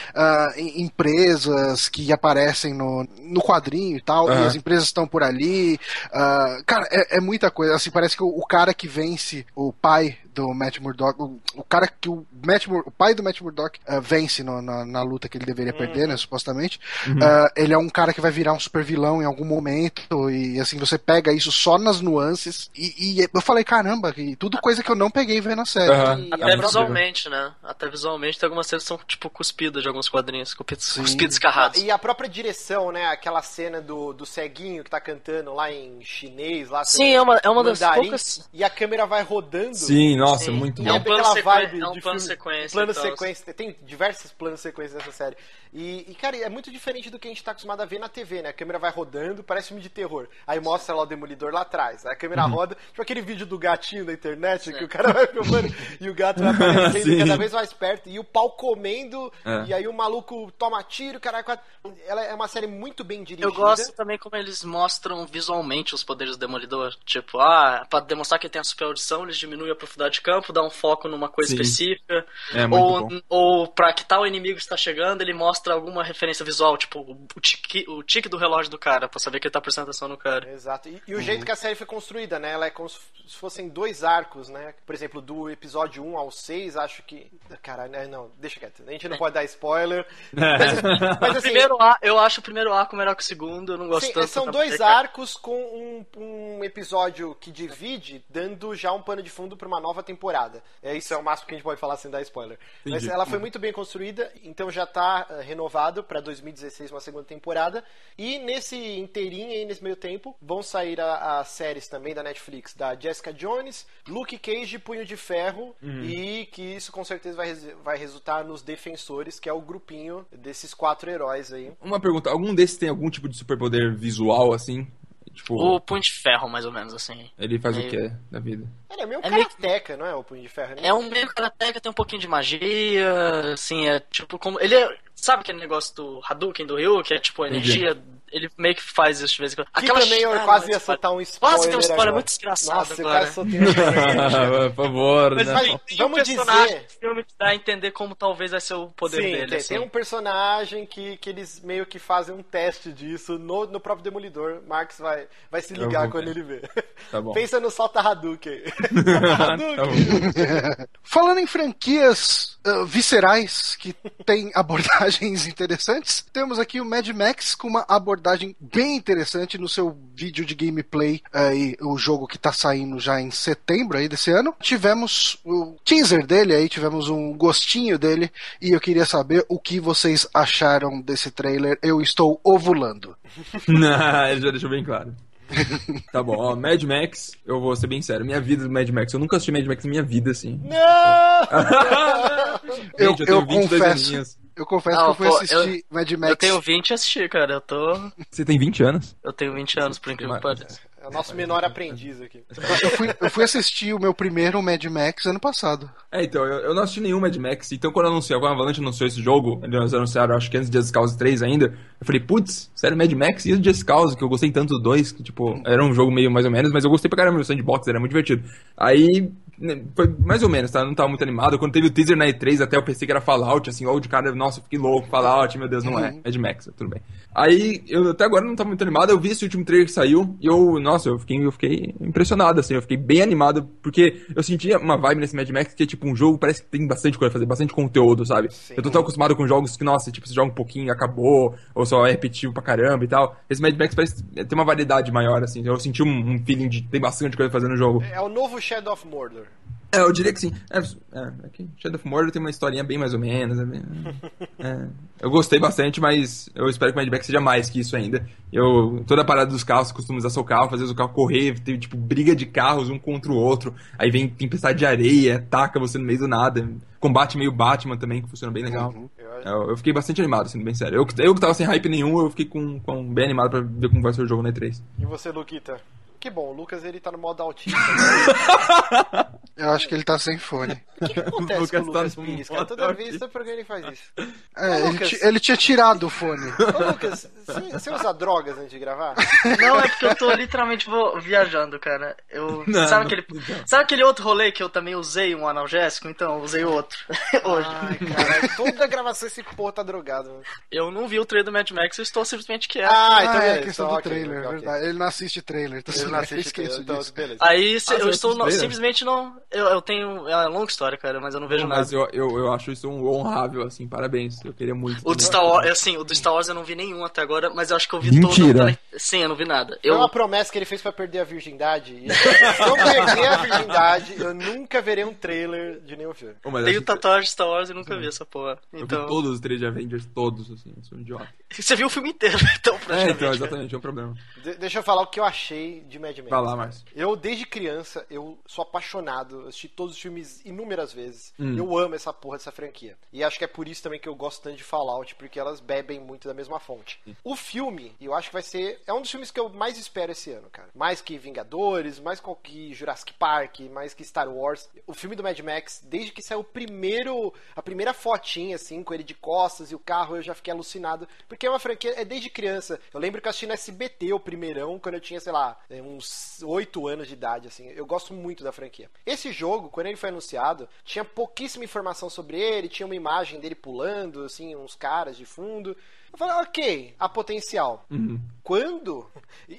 em- empresas que aparecem no, no quadrinho e tal, e Aham. as empresas estão por ali. ah, cara, é, é muita coisa. Assim, parece que o, o cara que vence o pai do Matt Murdock, o, o cara que o Matt Mur- o pai do Matt Murdock ah, vence no- na, na luta que ele deveria perder, né, supostamente. Ah, ele é um cara que vai virar um super vilão em algum momento e assim você pega isso só nas nuances e, e eu falei caramba, que tudo coisa que eu não peguei vendo a série. Aham. E Até visualmente, né? Até visualmente tem algumas cenas que são, tipo, cuspidas de alguns quadrinhos, cuspidos, cuspidos escarrados. E a própria direção, né? Aquela cena do, do ceguinho que tá cantando lá em chinês, lá. Sim, é uma, é uma das poucas... E a câmera vai rodando. Sim, nossa, Sim. muito E bom. é um plano sequen- é um de plano filme- sequência Plano e tal. sequência. Tem diversos planos sequência nessa série. E, e, cara, é muito diferente do que a gente tá acostumado a ver na TV, né? A câmera vai rodando, parece filme de terror. Aí mostra lá o Demolidor lá atrás. Aí a câmera Uhum. roda, tipo aquele vídeo do gatinho da internet, que o cara vai filmando e o gato vai aparecendo cada vez mais perto. E o pau comendo, É. e aí o maluco toma tiro, cara. Ela é uma série muito bem dirigida. Eu gosto também como eles mostram visualmente os poderes do Demolidor. Tipo, ah, pra demonstrar que ele tem a super audição, eles diminuem a profundidade de campo, dá um foco numa coisa Sim. específica. É muito ou, bom. ou pra que tal inimigo está chegando, ele mostra alguma referência visual, tipo, o tique, o tique do relógio do cara, pra saber que ele tá prestando atenção no cara. Exato. E, Uhum. e o jeito que a série foi construída, né? Ela é como se fossem dois arcos, né? Por exemplo, do episódio 1 ao 6, acho que. Caralho, né? não, deixa quieto. A gente não pode dar spoiler. Mas, mas O assim. primeiro eu acho o primeiro arco melhor que o segundo, eu não gosto sim, tanto. são dois da- arcos com um, um episódio que divide, dando já um pano de fundo para uma nova temporada. É isso é o máximo que a gente pode falar sem dar spoiler. Mas Entendi. ela foi muito bem construída, então já tá eh, renovado para 2016 uma segunda temporada. E nesse inteirinho aí, nesse meio tempo, vão sair a- as séries também da Netflix da Jessica Jones, Luke Cage e Punho de Ferro. Uhum. E que isso com certeza vai, vai resultar nos Defensores, que é o grupinho desses quatro heróis aí. Uma pergunta, algum desses tem algum tipo de superpoder visual, assim? Tipo, O Punho de Ferro, mais ou menos, assim. ele faz o meio- que da vida? Ele é meio É meio- karateca, não é o Punho de Ferro? né? É um meio karateka, tem um pouquinho de magia, assim, é tipo como. Ele é. Sabe aquele negócio do Hadouken, do Ryu, que é tipo energia? Ele meio que faz isso de vez em quando. Que também eu quase ia soltar um spoiler. Quase tem um spoiler agora. muito desgraçado Nossa, eu agora. um spoiler. Por favor, Mas né? vai, tem Vamos um personagem dizer- filme que dá a entender como talvez vai ser o poder Sim, dele. tem, assim. tem um personagem que, que eles meio que fazem um teste disso no, no próprio Demolidor. Marx vai, vai se ligar quando ver. ele vê. Tá bom. Pensa no Salta Hadouken. Tá bom. Falando em franquias ah, viscerais que tem abordagens interessantes, temos aqui o Mad Max com uma abordagem bem interessante no seu vídeo de gameplay aí, o jogo que tá saindo já em setembro aí desse ano. Tivemos o teaser dele aí, tivemos um gostinho dele e eu queria saber o que vocês acharam desse trailer. Eu estou ovulando. Não, ele já deixou bem claro. Tá bom, ó, Mad Max, eu vou ser bem sério, minha vida do Mad Max, eu nunca assisti Mad Max na minha vida, assim. Não! Eu- Gente, eu tenho eu 22 confesso. aninhos. Eu confesso Não, que eu fui pô, assistir Mad Max. Eu tenho 20 e assisti, cara. Eu tô. Você tem 20 anos? Eu tenho 20 anos, por incrível que pareça. É o nosso menor aprendiz aqui. Eu fui, eu fui assistir o meu primeiro Mad Max ano passado. É, então, eu, eu não assisti nenhum Mad Max, então quando anunciou, quando a Avalanche anunciou esse jogo, eles anunciaram, acho que antes de Just Cause 3 ainda, eu falei, putz, sério, Mad Max e o Just Cause, que eu gostei tanto dos dois, que tipo, era um jogo meio mais ou menos, mas eu gostei pra caramba do sandbox, era muito divertido. Aí, foi mais ou menos, tá? Eu não tava muito animado. Quando teve o teaser na E3, até eu pensei que era Fallout, assim, ou de cara, nossa, eu fiquei louco, Fallout, meu Deus, não é. Mad Max, tudo bem. Aí, eu até agora não tava muito animado, eu vi esse último trailer que saiu, e eu, nossa, eu fiquei, eu fiquei impressionado, assim, eu fiquei bem animado, porque eu sentia uma vibe nesse Mad Max que é tipo um jogo, parece que tem bastante coisa a fazer, bastante conteúdo, sabe? Eu tô tão acostumado com jogos que, nossa, tipo, você joga um pouquinho e acabou, ou só é repetitivo pra caramba e tal. Esse Mad Max parece ter uma variedade maior, assim, eu senti um, um feeling de ter bastante coisa a fazer no jogo. É o novo Shadow of Mordor. É, eu diria que sim. É, é, é Shadow of Mordor tem uma historinha bem mais ou menos. É bem- é. eu gostei bastante, mas eu espero que o Mad Max seja mais que isso ainda. Eu, toda a parada dos carros, costuma usar seu carro, fazer o carro correr, tem tipo briga de carros um contra o outro. Aí vem tempestade de areia, taca você no meio do nada. Combate meio Batman também, que funciona bem legal. Eu, eu fiquei bastante animado, sendo bem sério. Eu, que- eu que tava sem hype nenhum, eu fiquei com, com bem animado pra ver como vai ser o jogo na E3. E você, Luquita? Que bom, o Lucas ele tá no modo autista. Eu acho que ele tá sem fone. O que, que acontece Lucas com o Lucas tá Pires, cara? Toda vez todo programa ele faz isso. É, Ô, ele, Lucas. ele tinha tirado o fone. Ô, Lucas, você, você usa drogas antes de gravar? Não, é porque eu tô literalmente vo- viajando, cara. Eu, Não, sabe, não- aquele, não. sabe aquele outro rolê que eu também usei um analgésico? Então, eu usei outro. Hoje. Ai, caralho, toda gravação esse porra tá drogado. Eu não vi o trailer do Mad Max, eu estou simplesmente quieto. Ah, então Ah, é beleza, a questão então, do trailer, ok. verdade. Ele não assiste trailer, tá Ele não assiste esqueço então, disso. beleza. Aí se- Ah, eu estou trailer? simplesmente não. Eu, eu tenho. É uma longa história, cara, mas eu não vejo nada. Mas eu, eu, eu acho isso um honrável, assim, parabéns. Eu queria muito. O do Star Wars, assim, o do Star Wars eu não vi nenhum até agora, mas eu acho que eu vi Mentira. todo. Sim, eu não vi nada. Foi Eu, uma promessa que ele fez pra perder a virgindade. Se eu perder a virgindade, eu nunca verei um trailer de nenhum filme. Ô, mas tenho acho- tatuagem de Star Wars e nunca vi essa porra. Eu Então. vi todos os três de Avengers, todos, assim, eu sou um idiota. Você viu o filme inteiro, então, É, praticamente. então, cara. exatamente, é um problema. De- deixa eu falar o que eu achei de Mad Max. Vai lá, Márcio. Eu, desde criança, eu sou apaixonado, assisti todos os filmes inúmeras vezes. Hum. Eu amo essa porra dessa franquia. E acho que é por isso também que eu gosto tanto de Fallout, porque elas bebem muito da mesma fonte. O filme, eu acho que vai ser. É um dos filmes que eu mais espero esse ano, cara. Mais que Vingadores, mais que Jurassic Park, mais que Star Wars. O filme do Mad Max, desde que saiu o primeiro. A primeira fotinha, assim, com ele de costas e o carro, eu já fiquei alucinado. Porque é uma franquia. É desde criança. Eu lembro que eu assisti no SBT o primeirão, quando eu tinha, sei lá, é, uns 8 anos de idade, assim. Eu gosto muito da franquia. Esse jogo, quando ele foi anunciado, tinha pouquíssima informação sobre ele, tinha uma imagem dele pulando, assim, uns caras de fundo. Eu falei, ok, há potencial. Quando?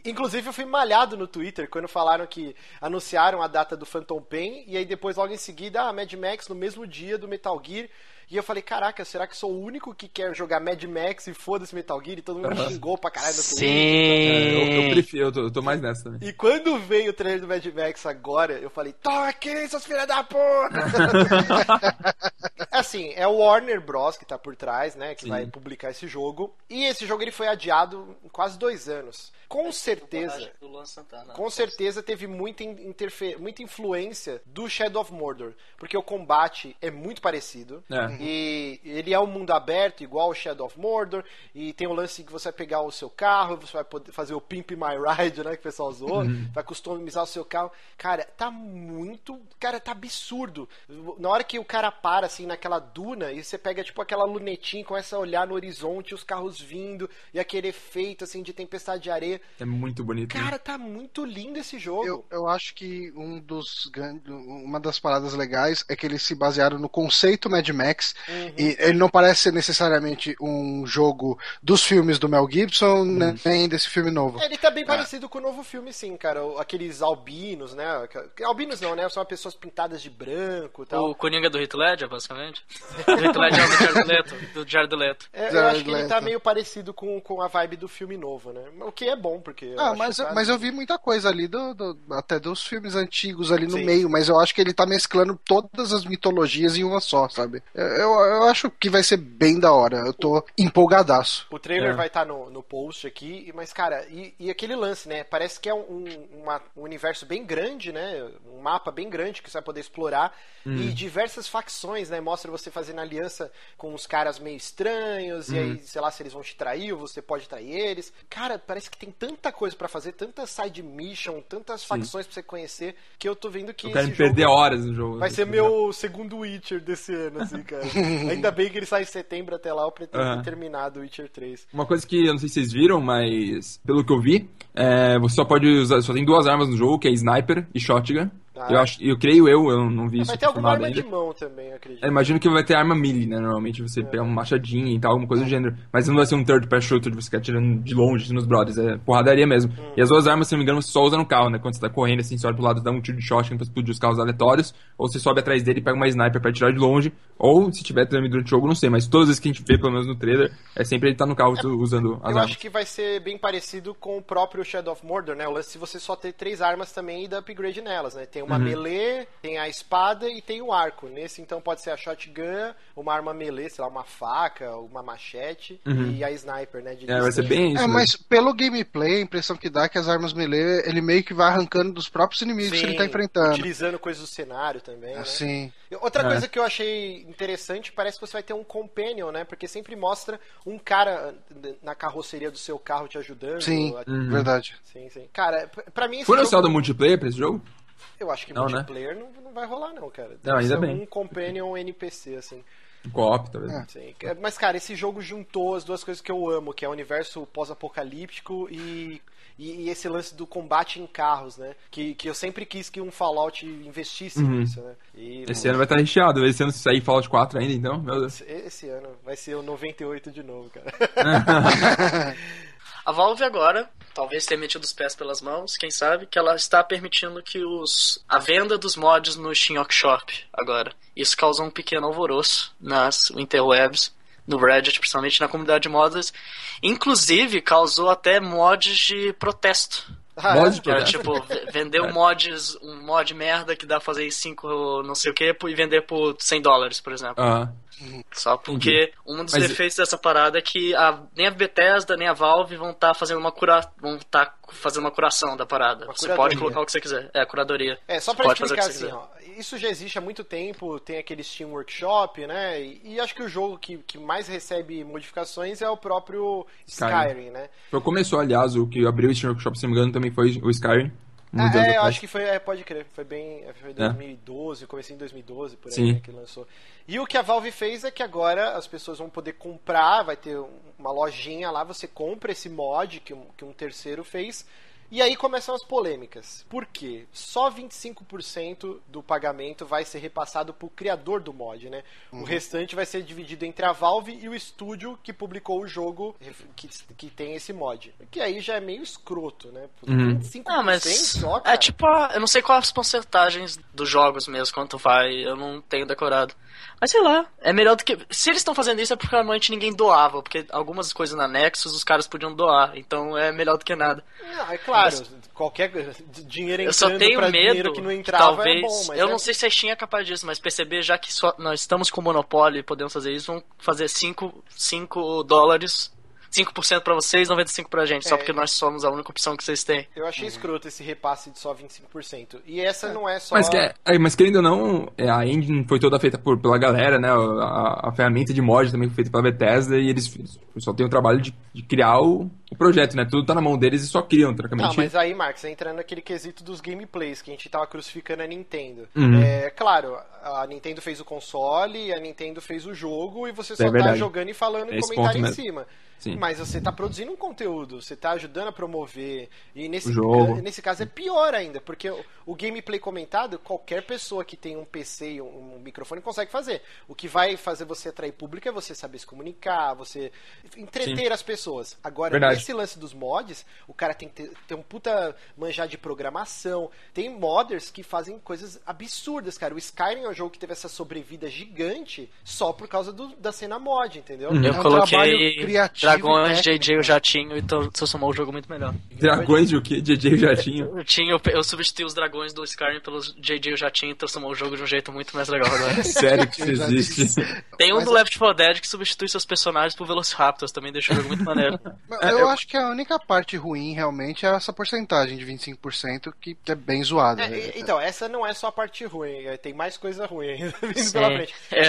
Inclusive eu fui malhado no Twitter quando falaram que anunciaram a data do Phantom Pain e aí depois logo em seguida, ah, Mad Max no mesmo dia do Metal Gear. E eu falei, caraca, será que sou o único que quer jogar Mad Max e foda-se Metal Gear? E todo mundo me xingou pra caralho no Twitter. É, eu, eu prefiro, eu tô, eu tô mais nessa também. E quando veio o trailer do Mad Max agora, eu falei, toma aqui, seus filhos da puta! assim, é o Warner Bros. que tá por trás, né, que vai publicar esse jogo. E esse jogo ele foi adiado em quase dois anos. Com certeza, Do Luan Santana. com certeza teve muita, in- interfe- muita influência do Shadow of Mordor, porque o combate é muito parecido. É. E ele é um mundo aberto, igual o Shadow of Mordor, e tem o lance que você vai pegar o seu carro, você vai poder fazer o Pimp My Ride, né, que o pessoal usou, vai customizar o seu carro. Cara, tá muito, cara, tá absurdo. Na hora que o cara para assim naquela duna e você pega tipo aquela lunetinha, e começa a olhar no horizonte, os carros vindo e aquele efeito assim de tempestade de areia. É muito bonito. né? Cara, tá muito lindo esse jogo. Eu, eu acho que um dos uma das paradas legais é que eles se basearam no conceito Mad Max e ele não parece ser necessariamente um jogo dos filmes do Mel Gibson, né, nem desse filme novo. Ele tá bem parecido com o novo filme, sim, cara. Aqueles albinos, né? Albinos não, né? São pessoas pintadas de branco e tal. O Coringa do Heath Ledger, basicamente. o Heath Ledger é o do Jared Leto. Do Jared Leto. É, eu Jared acho que ele Leto. tá meio parecido com, com a vibe do filme novo, né? O que é bom, porque. Ah, mas, que tá- mas eu vi muita coisa ali, do, do- até dos filmes antigos ali no Sim. meio, mas eu acho que ele tá mesclando todas as mitologias em uma só, sabe? Eu, eu, eu acho que vai ser bem da hora, eu tô empolgadaço. O trailer É. vai estar no, no post aqui, mas, cara, e, e aquele lance, né? Parece que é um, um- uma- um universo bem grande, né? Um mapa bem grande que você vai poder explorar. Hum. E diversas facções, né? Mostra você fazendo aliança com uns caras meio estranhos, e aí, sei lá, se eles vão te trair ou você pode trair eles. Cara, parece que tem tanta coisa pra fazer, tanta side mission, tantas facções pra você conhecer, que eu tô vendo que Eu quero esse me perder horas no jogo. vai ser meu segundo Witcher desse ano, assim, cara. Ainda bem que ele sai em setembro até lá, eu pretendo Aham. ter terminado o Witcher 3. Uma coisa que eu não sei se vocês viram, mas pelo que eu vi, é, você só pode usar, só tem duas armas no jogo, que é sniper e shotgun. Ah, eu é? acho, eu creio eu, eu não vi isso Vai ter alguma arma ainda. de mão também, eu acredito. Eu imagino que vai ter arma melee, né? Normalmente você pega uma machadinha e tal, alguma coisa do gênero. Mas não vai ser um third person shooter de você ficar atirando de longe assim, nos brothers. É porradaria mesmo. E as duas armas, se não me engano, você só usa no carro, né? Quando você tá correndo assim, você olha pro lado, dá um tiro de shotgun pra explodir os carros aleatórios. Ou você sobe atrás dele e pega uma sniper pra atirar de longe. Ou se tiver também durante o jogo, não sei. Mas todas as vezes que a gente vê, pelo menos no trailer, é sempre ele tá no carro usando as Eu armas. acho que vai ser bem parecido com o próprio Shadow of Mordor, né? O lance de você só ter três armas também e dar upgrade nelas, né? Tem uma Uhum. melee, tem a espada e tem o arco. Nesse, então, pode ser a shotgun, uma arma melee, sei lá, uma faca, uma machete e a sniper, né? de Uhum. É, vai ser bem isso. É, mesmo. mas pelo gameplay, a impressão que dá é que as armas melee, ele meio que vai arrancando dos próprios inimigos que ele tá enfrentando. Utilizando coisas do cenário também, né? Assim. Outra É. coisa que eu achei interessante, parece que você vai ter um companion, né? Porque sempre mostra um cara na carroceria do seu carro te ajudando. Sim, Uhum. verdade. Sim, sim. Cara, pra mim Foi jogo, anunciado multiplayer pra esse jogo? Eu acho que Não, né? multiplayer não, não vai rolar não, cara. Não, ainda ser bem. Um companion NPC, assim. Co-op, talvez. É. Sim. Mas, cara, esse jogo juntou as duas coisas que eu amo, que é o universo pós-apocalíptico e, e, e esse lance do combate em carros, né? Que, que eu sempre quis que um Fallout investisse Uhum. nisso, né? E, Esse ano vai estar recheado. Esse ano se sair Fallout 4 ainda, então, meu Deus. esse- esse ano vai ser o 98 de novo, cara. A Valve agora, talvez tenha metido os pés pelas mãos, quem sabe, que ela está permitindo que os a venda dos mods no Steam Workshop agora. Isso causou um pequeno alvoroço nas interwebs, no Reddit, principalmente na comunidade de mods. Inclusive, causou até mods de protesto. Ah, Mod é? de Que era protesto. tipo, vender um mods, um mod merda que dá pra fazer em 5 não sei o que, e vender por 100 dólares, por exemplo. Aham. Só porque um dos Mas- defeitos dessa parada é que a, nem a Bethesda nem a Valve vão estar fazendo uma cura, vão tá fazendo uma curação da parada. Uma você curadoria. pode colocar o que você quiser. É, a curadoria. É, só pra pode fazer o explicar que você assim, quiser. ó, isso já existe há muito tempo, tem aquele Steam Workshop, né? E, e acho que o jogo que, que mais recebe modificações é o próprio Skyrim. Skyrim, né? Foi começou, aliás, o que abriu o Steam Workshop, se não me engano, também foi o Skyrim. Ah, é, eu acho que foi, é, pode crer, foi bem, é, foi 2012, comecinho de 2012, por aí, Sim. né, que lançou. E o que a Valve fez é que agora as pessoas vão poder comprar, vai ter um- uma lojinha lá, você compra esse mod que um, que um terceiro fez, e aí começam as polêmicas. Por quê? Só 25% do pagamento vai ser repassado pro criador do mod, né? O restante vai ser dividido entre a Valve e o estúdio que publicou o jogo que, que tem esse mod. Que aí já é meio escroto, né? Uhum. 25% Ah, mas só, cara. é tipo, eu não sei quais as porcentagens dos jogos mesmo, quanto vai, eu não tenho decorado. Mas sei lá, é melhor do que. Se eles estão fazendo isso é porque normalmente ninguém doava, porque algumas coisas na Nexus os caras podiam doar, então é melhor do que nada. Não, é claro, qualquer dinheiro Eu só entrando tenho pra medo dinheiro que não entrava talvez. é bom, mas eu é- não sei se a Steam é capaz disso, mas perceber, já que só- nós estamos com monopólio e podemos fazer isso, vão fazer 5 dólares. 5% pra vocês, 95% pra gente, só É. porque nós somos a única opção que vocês têm. Eu achei escroto esse repasse de só 25%. E essa não é só. Mas, que, é, mas querendo ou não, é, a engine foi toda feita por, pela galera, né? A, a ferramenta de mod também foi feita pela Bethesda e eles só têm o trabalho de, de criar o, o projeto, né? Tudo tá na mão deles e só criam, Não, teoricamente. mas aí, Marcos, entra naquele quesito dos gameplays, que a gente tava crucificando a Nintendo. Uhum. É claro, a Nintendo fez o console, a Nintendo fez o jogo, e você só É tá jogando e falando e Esse comentário em mesmo. cima. Sim. Mas você tá produzindo um conteúdo, você tá ajudando a promover. E nesse, ca- nesse caso é pior ainda, porque o, o gameplay comentado, qualquer pessoa que tem um PC e um, um microfone consegue fazer. O que vai fazer você atrair público é você saber se comunicar, você entreter as pessoas. Agora, Verdade. nesse lance dos mods, o cara tem que ter, ter um puta manjar de programação. Tem modders que fazem coisas absurdas, cara. O Skyrim é um jogo que teve essa sobrevida gigante só por causa do- da cena mod, entendeu? Eu É um coloquei trabalho criativo Dragões, e técnico. JJ o Jatinho e to- transformou o jogo muito melhor. Dragões de o quê? DJ Jatinho. Eu, tinha, eu, eu substituí os dragões do Skyrim pelos JJ o Jatinho e transformou o jogo de um jeito muito mais legal agora. Sério que Eu isso existe. Tem um Mas do Left 4 Dead que substitui seus personagens por Velociraptors, também deixa o jogo muito maneiro. Mas eu acho que a única parte ruim realmente é essa porcentagem de 25% que, é bem zoada. É, né? e- então, essa não é só a parte ruim, é, tem mais coisa ruim ainda vindo pela frente. É,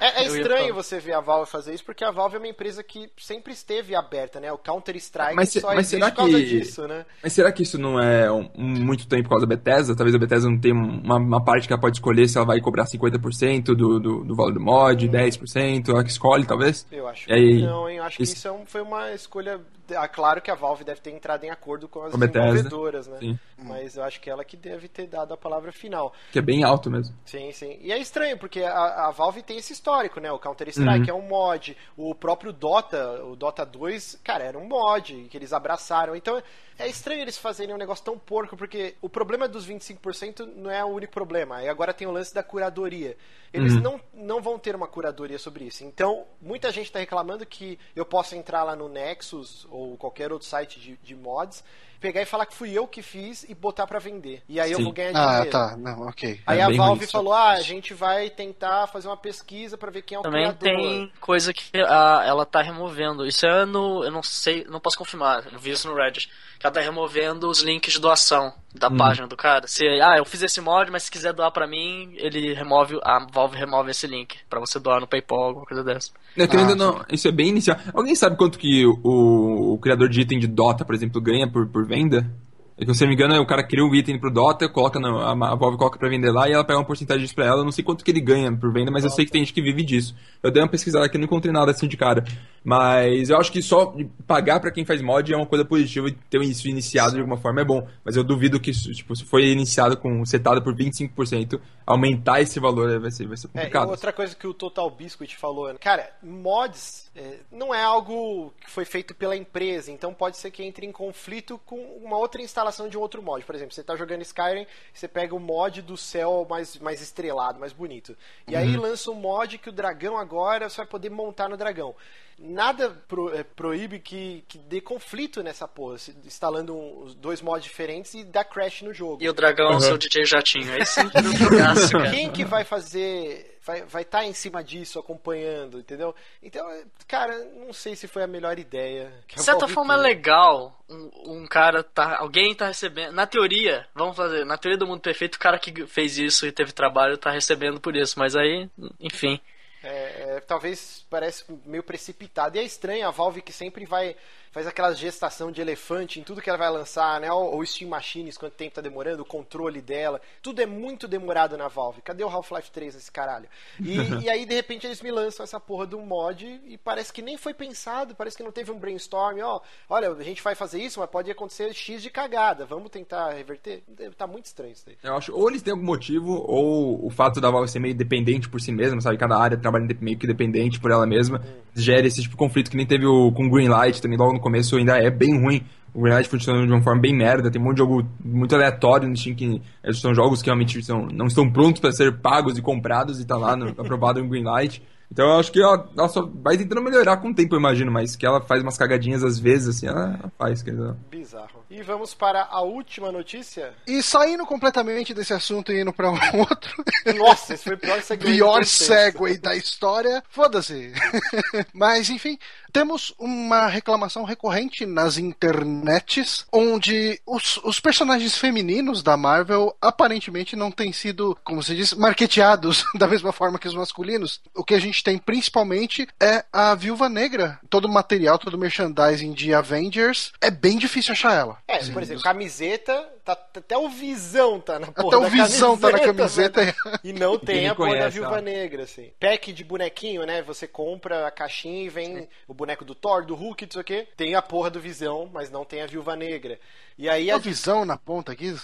É, é eu ia estranho você ver a Valve fazer isso, porque a Valve é uma empresa que sempre esteve aberta, né? O Counter-Strike Mas só mas existe será por causa que- disso, né? Mas será que isso não é um- muito tempo por causa da Bethesda? Talvez a Bethesda não tenha uma, uma parte que ela pode escolher se ela vai cobrar 50% do, do, do valor do mod, 10%, ela que escolhe, talvez? Eu acho E aí, que não, hein? Eu acho que isso- isso é um- foi uma escolha. Ah, claro que a Valve deve ter entrado em acordo com as Com desenvolvedoras, né? Sim. Mas eu acho que ela que deve ter dado a palavra final. Que é bem alto mesmo. Sim, sim. E é estranho, porque a, a Valve tem esse histórico, né? O Counter-Strike é um mod. O próprio Dota, o Dota 2, cara, era um mod que eles abraçaram. Então é estranho eles fazerem um negócio tão porco, porque o problema dos 25% não é o único problema. E agora tem o lance da curadoria. Eles não, não vão ter uma curadoria sobre isso. Então, muita gente está reclamando que eu posso entrar lá no Nexus ou qualquer outro site de, de mods, pegar e falar que fui eu que fiz e botar pra vender. E aí eu Sim. vou ganhar Ah, dinheiro. tá. Não, ok. Aí É a Valve falou: ah, a gente vai tentar fazer uma pesquisa pra ver quem é o Também criador. tem coisa que a, ela tá removendo. Isso é no. Eu não sei, não posso confirmar. Eu vi isso no Reddit. Ela tá removendo os links de doação da Hum. página do cara. Se, ah, eu fiz esse mod, mas se quiser doar pra mim, ele remove. A Valve remove esse link. Pra você doar no PayPal, alguma coisa dessa. É, Ah, ou não, isso é bem inicial. Alguém sabe quanto que o, o criador de item de Dota, por exemplo, ganha por, por venda? É que, se eu não me engano, o cara cria um item pro Dota, coloca no, a, a Valve coloca pra vender lá e ela pega uma porcentagem disso pra ela. Eu não sei quanto que ele ganha por venda, mas eu sei que tem gente que vive disso. Eu dei uma pesquisada aqui e não encontrei nada assim de cara. Mas eu acho que só pagar pra quem faz mod é uma coisa positiva e ter isso iniciado de alguma forma é bom. Mas eu duvido que tipo, se foi iniciado com setado por 25%, aumentar esse valor vai ser, vai ser É, complicado. outra coisa que o Total Biscuit falou, né? cara, mods é, não é algo que foi feito pela empresa, então pode ser que entre em conflito com uma outra instalação de um outro mod. Por exemplo, você tá jogando Skyrim, você pega o mod do céu mais, mais estrelado, mais bonito. E aí lança um mod que o dragão agora você vai poder montar no dragão. Nada pro- é, proíbe que, que dê conflito nessa porra, se- instalando um- dois mods diferentes e dá crash no jogo. E o dragão é o seu DJ Jatinho. Aí sim que cara. Quem que vai fazer. Vai vai estar em cima disso, acompanhando, entendeu? Então, cara, não sei se foi a melhor ideia. De certa forma é legal um, um cara tá. Alguém tá recebendo. Na teoria, vamos fazer, na teoria do mundo perfeito, o cara que fez isso e teve trabalho tá recebendo por isso. Mas aí, enfim. É, talvez parece meio precipitado. E é estranho a Valve que sempre vai faz aquela gestação de elefante em tudo que ela vai lançar, né? Ou, ou Steam Machines, quanto tempo tá demorando, o controle dela. Tudo é muito demorado na Valve. Cadê o Half-Life 3 nesse caralho? E, e aí, de repente, eles me lançam essa porra do mod e parece que nem foi pensado, parece que não teve um brainstorm, ó. Olha, a gente vai fazer isso, mas pode acontecer X de cagada. Vamos tentar reverter? Tá muito estranho isso daí. Eu acho, ou eles têm algum motivo, ou o fato da Valve ser meio dependente por si mesma, sabe? Cada área trabalha meio que dependente por ela mesma, gera esse tipo de conflito que nem teve o, com o Greenlight também logo no começo, ainda é bem ruim. O Greenlight funcionando de uma forma bem merda, tem um monte de jogo muito aleatório no Steam que eh, são jogos que realmente são, não estão prontos para ser pagos e comprados e tá lá no, aprovado no Greenlight. Então eu acho que ela, ela só vai tentando melhorar com o tempo, eu imagino, mas que ela faz umas cagadinhas às vezes, assim, ela, ela faz, quer dizer. Bizarro. E vamos para a última notícia. E saindo completamente desse assunto e indo pra um outro, Nossa, esse foi o pior segmento. pior segue da história, foda-se. Mas, enfim, temos uma reclamação recorrente nas internets, onde os, os personagens femininos da Marvel aparentemente não têm sido, como se diz, marketeados da mesma forma que os masculinos. O que a gente tem principalmente é a Viúva Negra. Todo o material, todo o merchandising de Avengers, é bem difícil achar ela. É, por exemplo, camiseta, tá, até o Visão tá na porra Até o da Visão tá na camiseta. velho. E não tem Ninguém a porra da Viúva ó. Negra, assim. Pack de bonequinho, né? Você compra a caixinha e vem o boneco do Thor, do Hulk, não sei o quê. Tem a porra do Visão, mas não tem a Viúva Negra. E aí A a... visão na ponta aqui?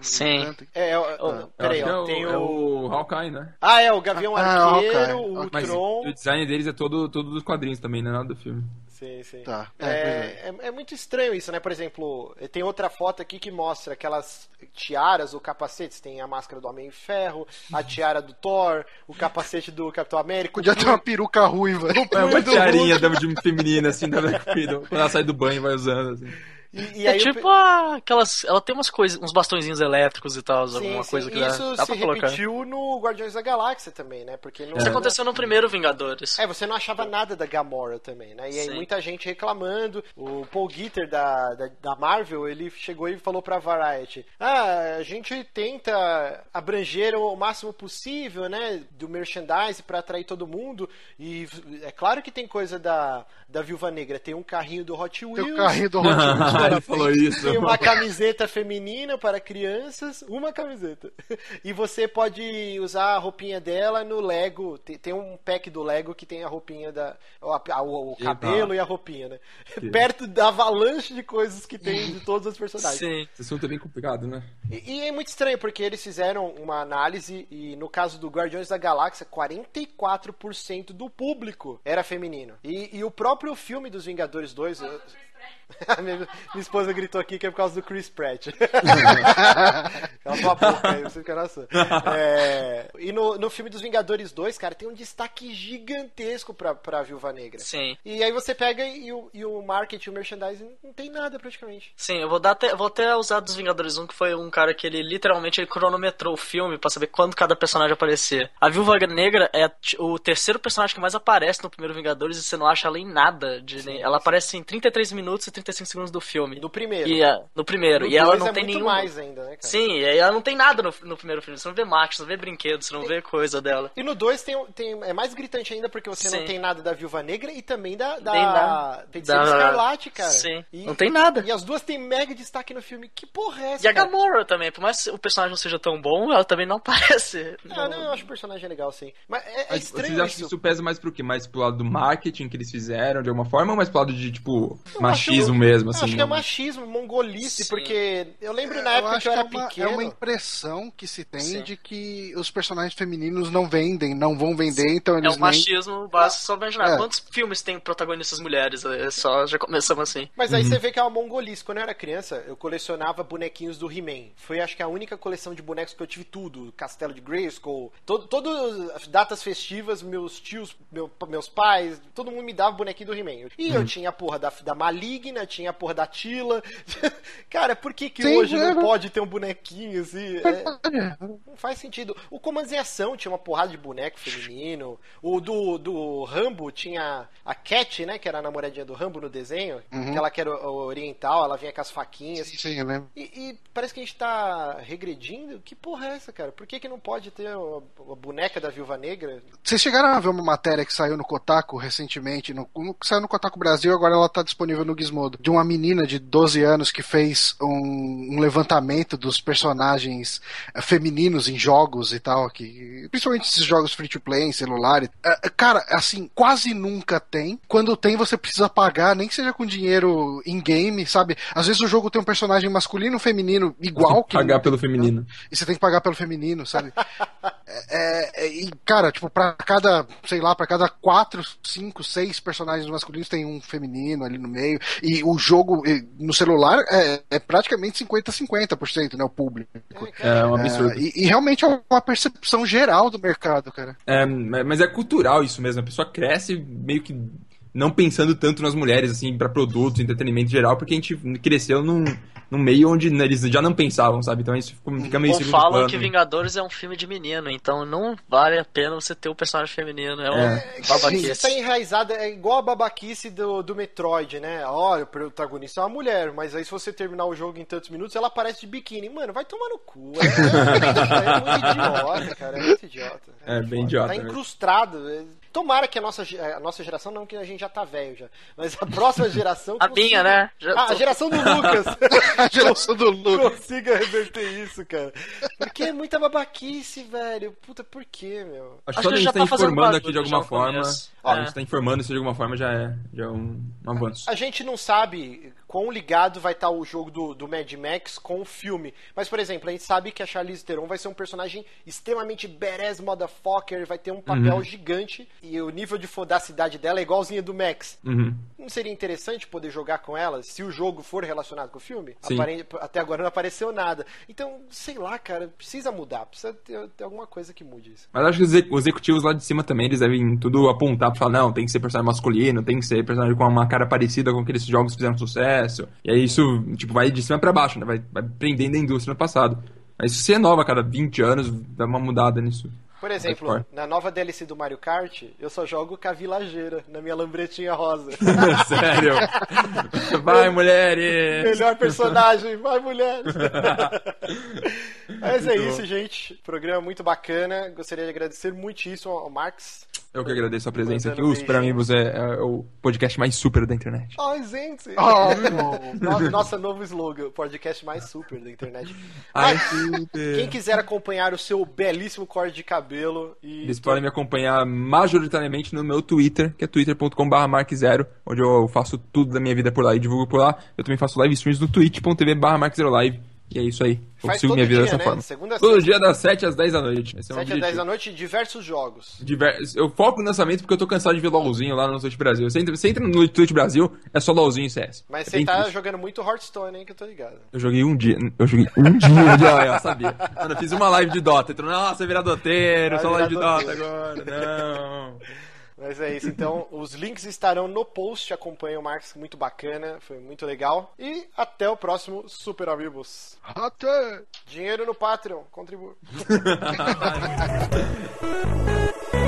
Sim. É, é, ó, peraí, que é ó, o, tem é o... o Hawkeye, né? Ah, é, o Gavião Ah, Arqueiro, ok, o. Mas Ultron... o design deles é todo, todo dos quadrinhos também, não é nada do filme. Sim, sim. Tá. É, É, é, é muito estranho isso, né? Por exemplo, tem outra foto aqui que mostra aquelas tiaras ou capacetes. Tem a máscara do Homem-Ferro, a tiara do Thor, o capacete do Capitão América. Podia ter uma peruca ruiva. É uma do tiarinha de feminina, assim, da quando ela sai do banho e vai usando, assim. E, e É tipo pe- aquelas. Ela tem umas coisas, uns bastõezinhos elétricos e tal, Sim, alguma sim. coisa que dá, isso dá se pra colocar. repetiu no Guardiões da Galáxia também, né? Porque no, Isso aconteceu no primeiro Vingadores. É, você não achava nada da Gamora também, né? E aí Sim. muita gente reclamando. O Paul Gitter da, da, da Marvel, ele chegou e falou pra Variety: Ah, a gente tenta abranger o máximo possível, né? Do merchandise pra atrair todo mundo. E é claro que tem coisa da, da Viúva Negra. Tem um carrinho do Hot Wheels. Tem o carrinho do Hot Wheels. Ele falou isso. Tem uma camiseta feminina para crianças, uma camiseta. E você pode usar a roupinha dela no Lego. Tem, tem um pack do Lego que tem a roupinha da. O, a- o- cabelo e a roupinha, né? Perto da avalanche de coisas que tem de todos os personagens. Sim. Esse assunto é bem complicado, né? E, e é muito estranho, porque eles fizeram uma análise e no caso do Guardiões da Galáxia, 44% do público era feminino. E, e o próprio filme dos Vingadores 2. eu- minha, minha esposa gritou aqui que é por causa do Chris Pratt. Cala sua boca aí, você fica nossa. É, e no, no filme dos Vingadores 2, cara, tem um destaque gigantesco pra, pra Viúva Negra. Sim. E aí você pega e o, e o marketing, o merchandising, não tem nada praticamente. Sim, eu vou dar até, vou até usar dos Vingadores 1, que foi um cara que ele literalmente ele cronometrou o filme pra saber quando cada personagem aparecer. A Viúva Negra é o terceiro personagem que mais aparece no primeiro Vingadores e você não acha ela em nada. De, nem- ela aparece em 33 minutos e 35 segundos do filme. Do primeiro. E, a- no primeiro. No e ela não é tem muito nenhum. mais ainda, né, cara? Sim, e aí ela não tem nada no, no primeiro filme. Você não vê marketing, você não vê brinquedos, você não vê coisa dela. E no 2 tem, tem, é mais gritante ainda porque você não Sim. tem nada da Viúva Negra e também da, da Nem da- Feiticeira da- Escarlate, cara. Sim, E, não tem nada. E as duas têm mega destaque no filme. Que porra é essa, E a? Gamora também, por mais que o personagem não seja tão bom, ela também não aparece. Ah, não, eu acho o personagem legal, sim. Mas é, é estranho vocês acham que isso pesa mais pro quê? Mais pro lado do marketing que eles fizeram, de alguma forma, ou mais pro lado de, tipo, Eu machismo acho- mesmo, eu assim? Acho que é machismo, mongolice, Sim. porque eu lembro na Eu época acho que eu era é uma, pequeno. É uma impressão que se tem Sim. de que os personagens femininos não vendem, não vão vender, então É eles um nem... machismo básico só imaginar. É. Quantos filmes tem protagonistas mulheres? É só, já começamos assim. Mas Uhum. aí você vê que é uma mongolice. Quando eu era criança, eu colecionava bonequinhos do He-Man. Foi acho que a única coleção de bonecos que eu tive tudo. Castelo de Grayskull, todo, todas as datas festivas, meus tios, meu- meus pais, todo mundo me dava bonequinho do He-Man. E Uhum. eu tinha a porra da, da Maligna, tinha a porra da Tila. Cara, por que que Sim, hoje não pode ter um bonequinho assim? É, não faz sentido. O Comandos em Ação tinha uma porrada de boneco feminino. O do, do Rambo tinha a Cat, né? Que era a namoradinha do Rambo no desenho. Uhum. Aquela que era oriental, ela vinha com as faquinhas. Sim, sim, eu lembro. E, e parece que a gente tá regredindo. Que porra é essa, cara? Por que, que não pode ter a, a boneca da Viúva Negra? Vocês chegaram a ver uma matéria que saiu no Kotaku recentemente, no, no- que saiu no Kotaku Brasil, agora ela tá disponível no Gizmodo, de uma menina de 12 anos que fez um, um levantamento dos personagens eh, femininos em jogos e tal, que, principalmente esses jogos free to play em celular. eh, cara, assim, quase nunca tem. Quando tem, você precisa pagar, nem que seja com dinheiro in-game, sabe? Às vezes o jogo tem um personagem masculino ou feminino igual que Pagar pelo feminino. e você tem que pagar pelo feminino, sabe? É, é, e, cara, tipo, pra cada, sei lá, pra cada quatro, cinco, seis personagens masculinos tem um feminino ali no meio. E o jogo no celular é, é praticamente 50-50%, né? O público. É um absurdo. É, e, e realmente é uma percepção geral do mercado, cara. É, mas é cultural isso mesmo. A pessoa cresce meio que não pensando tanto nas mulheres, assim, pra produtos, entretenimento em geral, porque a gente cresceu num, num meio onde eles já não pensavam, sabe? Então isso fica, fica meio Ou segundo falam plano. que Vingadores é um filme de menino, então não vale a pena você ter o personagem feminino. É um É. Isso babaquice. tá enraizado, é igual a babaquice do, do Metroid, né? Olha, o protagonista é uma mulher, mas aí se você terminar o jogo em tantos minutos, ela aparece de biquíni. Mano, vai tomar no cu. É, é muito idiota, cara. É muito idiota. É, bem foda. idiota Tá mesmo. incrustado. Tomara que a nossa, a nossa geração, não que a gente já tá velho já, mas a próxima geração. A minha, né? Já Ah, a tô- geração do Lucas. A geração do Lucas. consiga reverter isso, cara. Porque é muita babaquice, velho. Puta, por quê, meu? Acho que Acho só que a gente já tá tá informando aqui de alguma forma. Ó, A gente tá informando isso de alguma forma já é, já é um, um avanço. A gente não sabe quão ligado vai estar o jogo do, do Mad Max com o filme. Mas, por exemplo, a gente sabe que a Charlize Theron vai ser um personagem extremamente badass motherfucker, vai ter um papel Uhum. gigante e o nível de fodacidade dela é igualzinho do Max. Uhum. não seria interessante poder jogar com elas se o jogo for relacionado com o filme? Apare- Até agora não apareceu nada. Então, sei lá, cara, precisa mudar, precisa ter, ter alguma coisa que mude isso. Mas acho que os executivos lá de cima também, eles devem tudo apontar pra falar, não, tem que ser personagem masculino, tem que ser personagem com uma cara parecida com aqueles jogos que fizeram sucesso. E aí isso, tipo, vai de cima pra baixo, né? Vai, vai prendendo a indústria no passado. Mas se renova a cada 20 anos, dá uma mudada nisso. Por exemplo, na nova DLC do Mario Kart, eu só jogo com a vilageira na minha lambretinha rosa. Sério. Vai, mulheres! Melhor personagem, vai mulher! Mas é isso, gente. Programa muito bacana. Gostaria de agradecer muitíssimo ao Max. Eu que agradeço a presença aqui. Mandando O Super Amigos é, o podcast mais super da internet. Ai, gente! Oh, Nossa, novo slogan, o podcast mais super da internet. Ai, Mas, super. quem quiser acompanhar o seu belíssimo corte de cabelo e Eles podem me acompanhar majoritariamente no meu Twitter, que é twitter.com.br mark0, onde eu faço tudo da minha vida por lá e divulgo por lá. Eu também faço live streams no twitch.tv mark0live. E é isso aí. Eu Faz sigo todo minha vida dia, dessa né? forma. Segunda Todo dia das 7 às 10 da noite. Esse é o 7 a 10 objetivo. da noite, diversos jogos. Diver- Eu foco no lançamento porque eu tô cansado de ver LOLzinho lá no Twitch Brasil. Você entra, você entra no Twitch Brasil, é só LOLzinho e CS. Mas É você tá triste. jogando muito Hearthstone, hein, que eu tô ligado. Eu joguei um dia. Eu joguei um dia eu sabia. Mano, eu fiz uma live de Dota. Entrou, nossa, virar doteiro, só live de Dota agora. Não. Mas é isso, então os links estarão no post, acompanhe o Marx, muito bacana, foi muito legal. E até o próximo Super Amigos. Até! Dinheiro no Patreon, contribua.